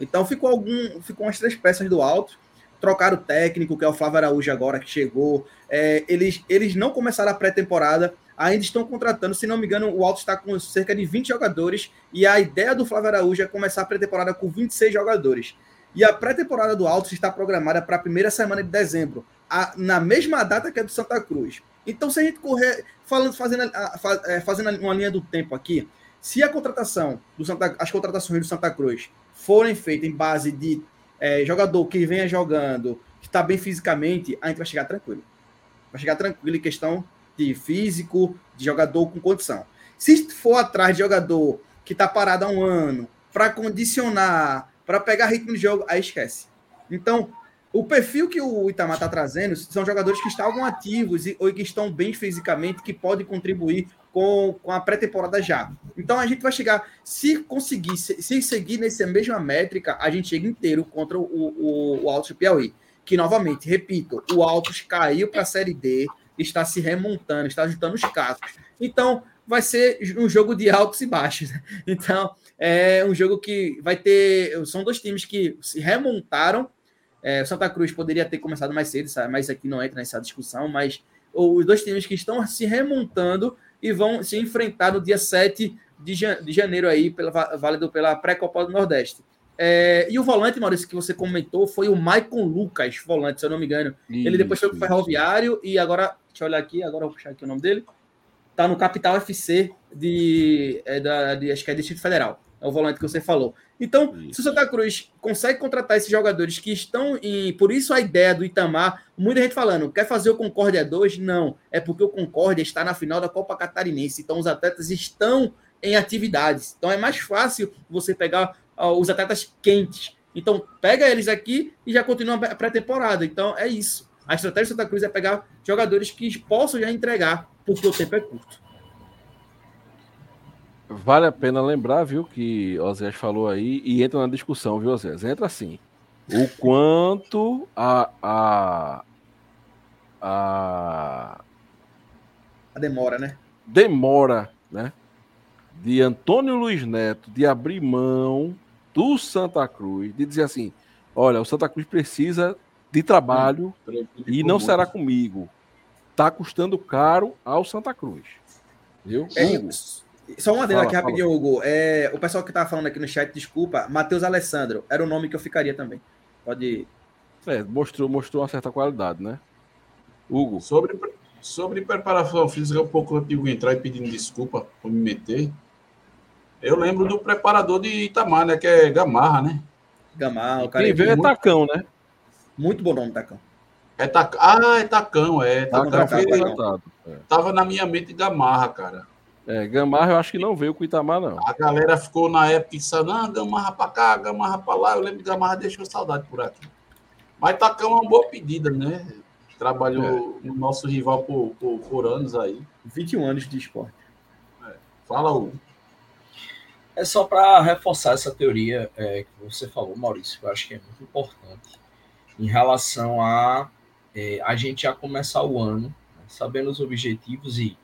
Então ficou algum, ficou umas três peças do Altos, trocaram o técnico, que é o Flávio Araújo agora, que chegou. É, eles, eles não começaram a pré-temporada, ainda estão contratando, se não me engano, o Alto está com cerca de 20 jogadores e a ideia do Flávio Araújo é começar a pré-temporada com 26 jogadores. E a pré-temporada do Alto está programada para a primeira semana de dezembro, a, na mesma data que a do Santa Cruz. Então, se a gente correr, falando, fazendo, a, é, fazendo uma linha do tempo aqui, se a contratação do Santa, as contratações do Santa Cruz forem feitas em base de é, jogador que venha jogando, que está bem fisicamente, a gente vai chegar tranquilo. Vai chegar tranquilo em questão de físico, de jogador com condição. Se for atrás de jogador que está parado há um ano, para condicionar, para pegar ritmo de jogo, aí esquece. Então, o perfil que o Itamar está trazendo são jogadores que estavam ativos e, ou que estão bem fisicamente, que podem contribuir com, com a pré-temporada já. Então a gente vai chegar, se conseguir, se, se, seguir nessa mesma métrica, a gente chega inteiro contra o, o, o Altos Piauí. Que, novamente, repito, o Altos caiu para a Série D, está se remontando, está juntando os cacos. Então, vai ser um jogo de altos e baixos. [laughs] Então, é um jogo que vai ter. São dois times que se remontaram. É, Santa Cruz poderia ter começado mais cedo, sabe? mas aqui não entra nessa discussão. Mas os dois times que estão se remontando e vão se enfrentar no dia 7 de, janeiro, aí, pela, válido pela pré-copa do Nordeste. É, e o volante, Maurício, que você comentou, foi o Maicon Lucas, volante, se eu não me engano. Isso, ele depois foi para o Ferroviário e agora, deixa eu olhar aqui, agora eu vou puxar aqui o nome dele. Tá no Capital FC de, é, da, de acho que é Distrito Federal. É o volante que você falou. Então, isso. se o Santa Cruz consegue contratar esses jogadores que estão em. Por isso a ideia do Itamar, muita gente falando, quer fazer o Concórdia 2? Não. É porque o Concórdia está na final da Copa Catarinense. Então, os atletas estão em atividades. Então é mais fácil você pegar os atletas quentes. Então pega eles aqui e já continua a pré-temporada. Então é isso. A estratégia de Santa Cruz é pegar jogadores que possam já entregar, porque o tempo é curto. Vale a pena lembrar, viu, que o Osés falou aí e entra na discussão, viu, Osés? Entra assim. O quanto a, a, a, a demora, né? Demora, né? De Antônio Luiz Neto de abrir mão do Santa Cruz, de dizer assim: olha, o Santa Cruz precisa de trabalho hum, e não será comigo. Tá custando caro ao Santa Cruz. Viu? É, só uma dela aqui rapidinho, Hugo. É, o pessoal que tava falando aqui no chat, desculpa, Matheus Alessandro, era o nome que eu ficaria também. Pode. É, mostrou, mostrou uma certa qualidade, né? Hugo. Sobre, sobre preparação física, um pouco antigo entrar e pedindo desculpa por me meter. Eu lembro do preparador de Itamar, né? Que é Gamarra, né? Gamarra, o cara. Quem é veio é Tacão, né? Muito bom nome, Tacão. É tac... Ah, é Tacão, é. Tacão, Tacão, é. Tava na minha mente Gamarra, cara. É, Gamarra eu acho que não veio com o Itamar, não. A galera ficou na época pensando, ah, Gamarra pra cá, Gamarra pra lá. Eu lembro que Gamarra deixou saudade por aqui. Mas Tacão é uma boa pedida, né? Trabalhou é. no nosso rival por, por, por, anos aí. 21 anos de esporte. É. Fala, Hugo. É só para reforçar essa teoria é, que você falou, Maurício, que eu acho que é muito importante em relação a é, a gente já começar o ano né, sabendo os objetivos e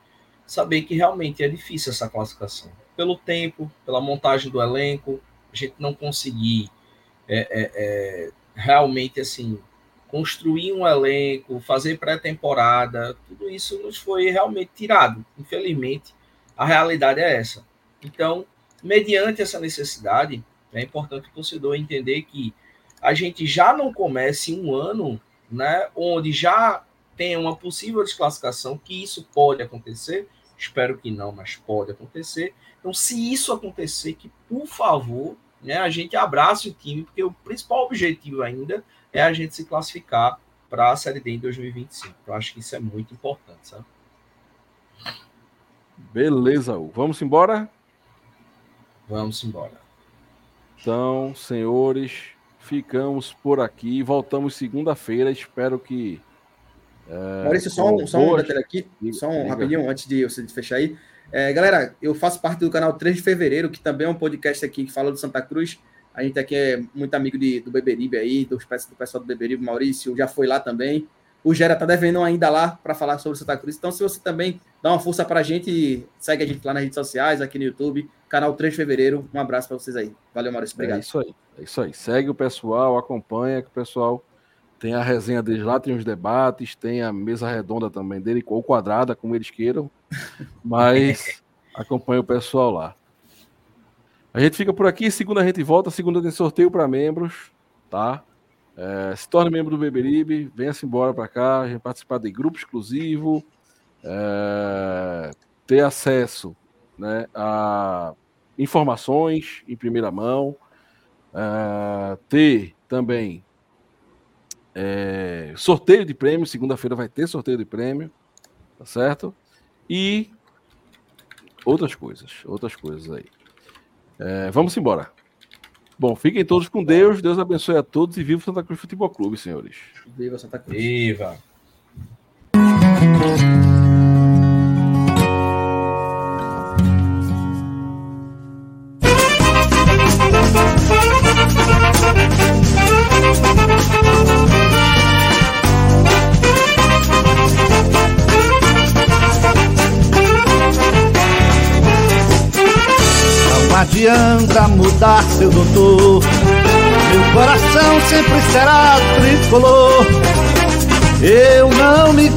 saber que realmente é difícil essa classificação. Pelo tempo, pela montagem do elenco, a gente não conseguir é, é, é, realmente assim construir um elenco, fazer pré-temporada, tudo isso nos foi realmente tirado. Infelizmente, a realidade é essa. Então, mediante essa necessidade, é importante o torcedor entender que a gente já não comece um ano né, onde já tem uma possível desclassificação, que isso pode acontecer, Espero que não, mas pode acontecer. Então, se isso acontecer, que por favor, né, a gente abrace o time, porque o principal objetivo ainda é a gente se classificar para a Série D em 2025. Eu acho que isso é muito importante, sabe? Beleza, vamos embora? Vamos embora. Então, senhores, ficamos por aqui. Voltamos segunda-feira. Espero que é, Maurício, só um, só um detalhe aqui, só um rapidinho antes de você fechar aí. É, galera, eu faço parte do canal 3 de Fevereiro, que também é um podcast aqui que fala do Santa Cruz. A gente aqui é muito amigo de, do Beberibe aí, do, do pessoal do Beberibe, Maurício já foi lá também. O Gera tá devendo ainda lá para falar sobre Santa Cruz. Então, se você também dá uma força para a gente, segue a gente lá nas redes sociais, aqui no YouTube, canal 3 de Fevereiro. Um abraço para vocês aí. Valeu, Maurício. Obrigado. É isso aí. É isso aí. Segue o pessoal, acompanha que o pessoal tem a resenha deles lá, tem os debates, tem a mesa redonda também dele, ou quadrada, como eles queiram. [laughs] Mas acompanha o pessoal lá. A gente fica por aqui, segunda a gente volta, segunda tem sorteio para membros, tá? É, se torne membro do Beberibe, venha-se embora para cá, a gente participar de grupo exclusivo, é, ter acesso né, a informações em primeira mão, é, ter também é, sorteio de prêmio, segunda-feira vai ter sorteio de prêmio, tá certo? E outras coisas, outras coisas aí. É, vamos embora. Bom, fiquem todos com Deus, Deus abençoe a todos e viva o Santa Cruz Futebol Clube, senhores. Viva Santa Cruz. Viva. Adianta mudar, seu doutor. Meu coração sempre será tricolor. Eu não me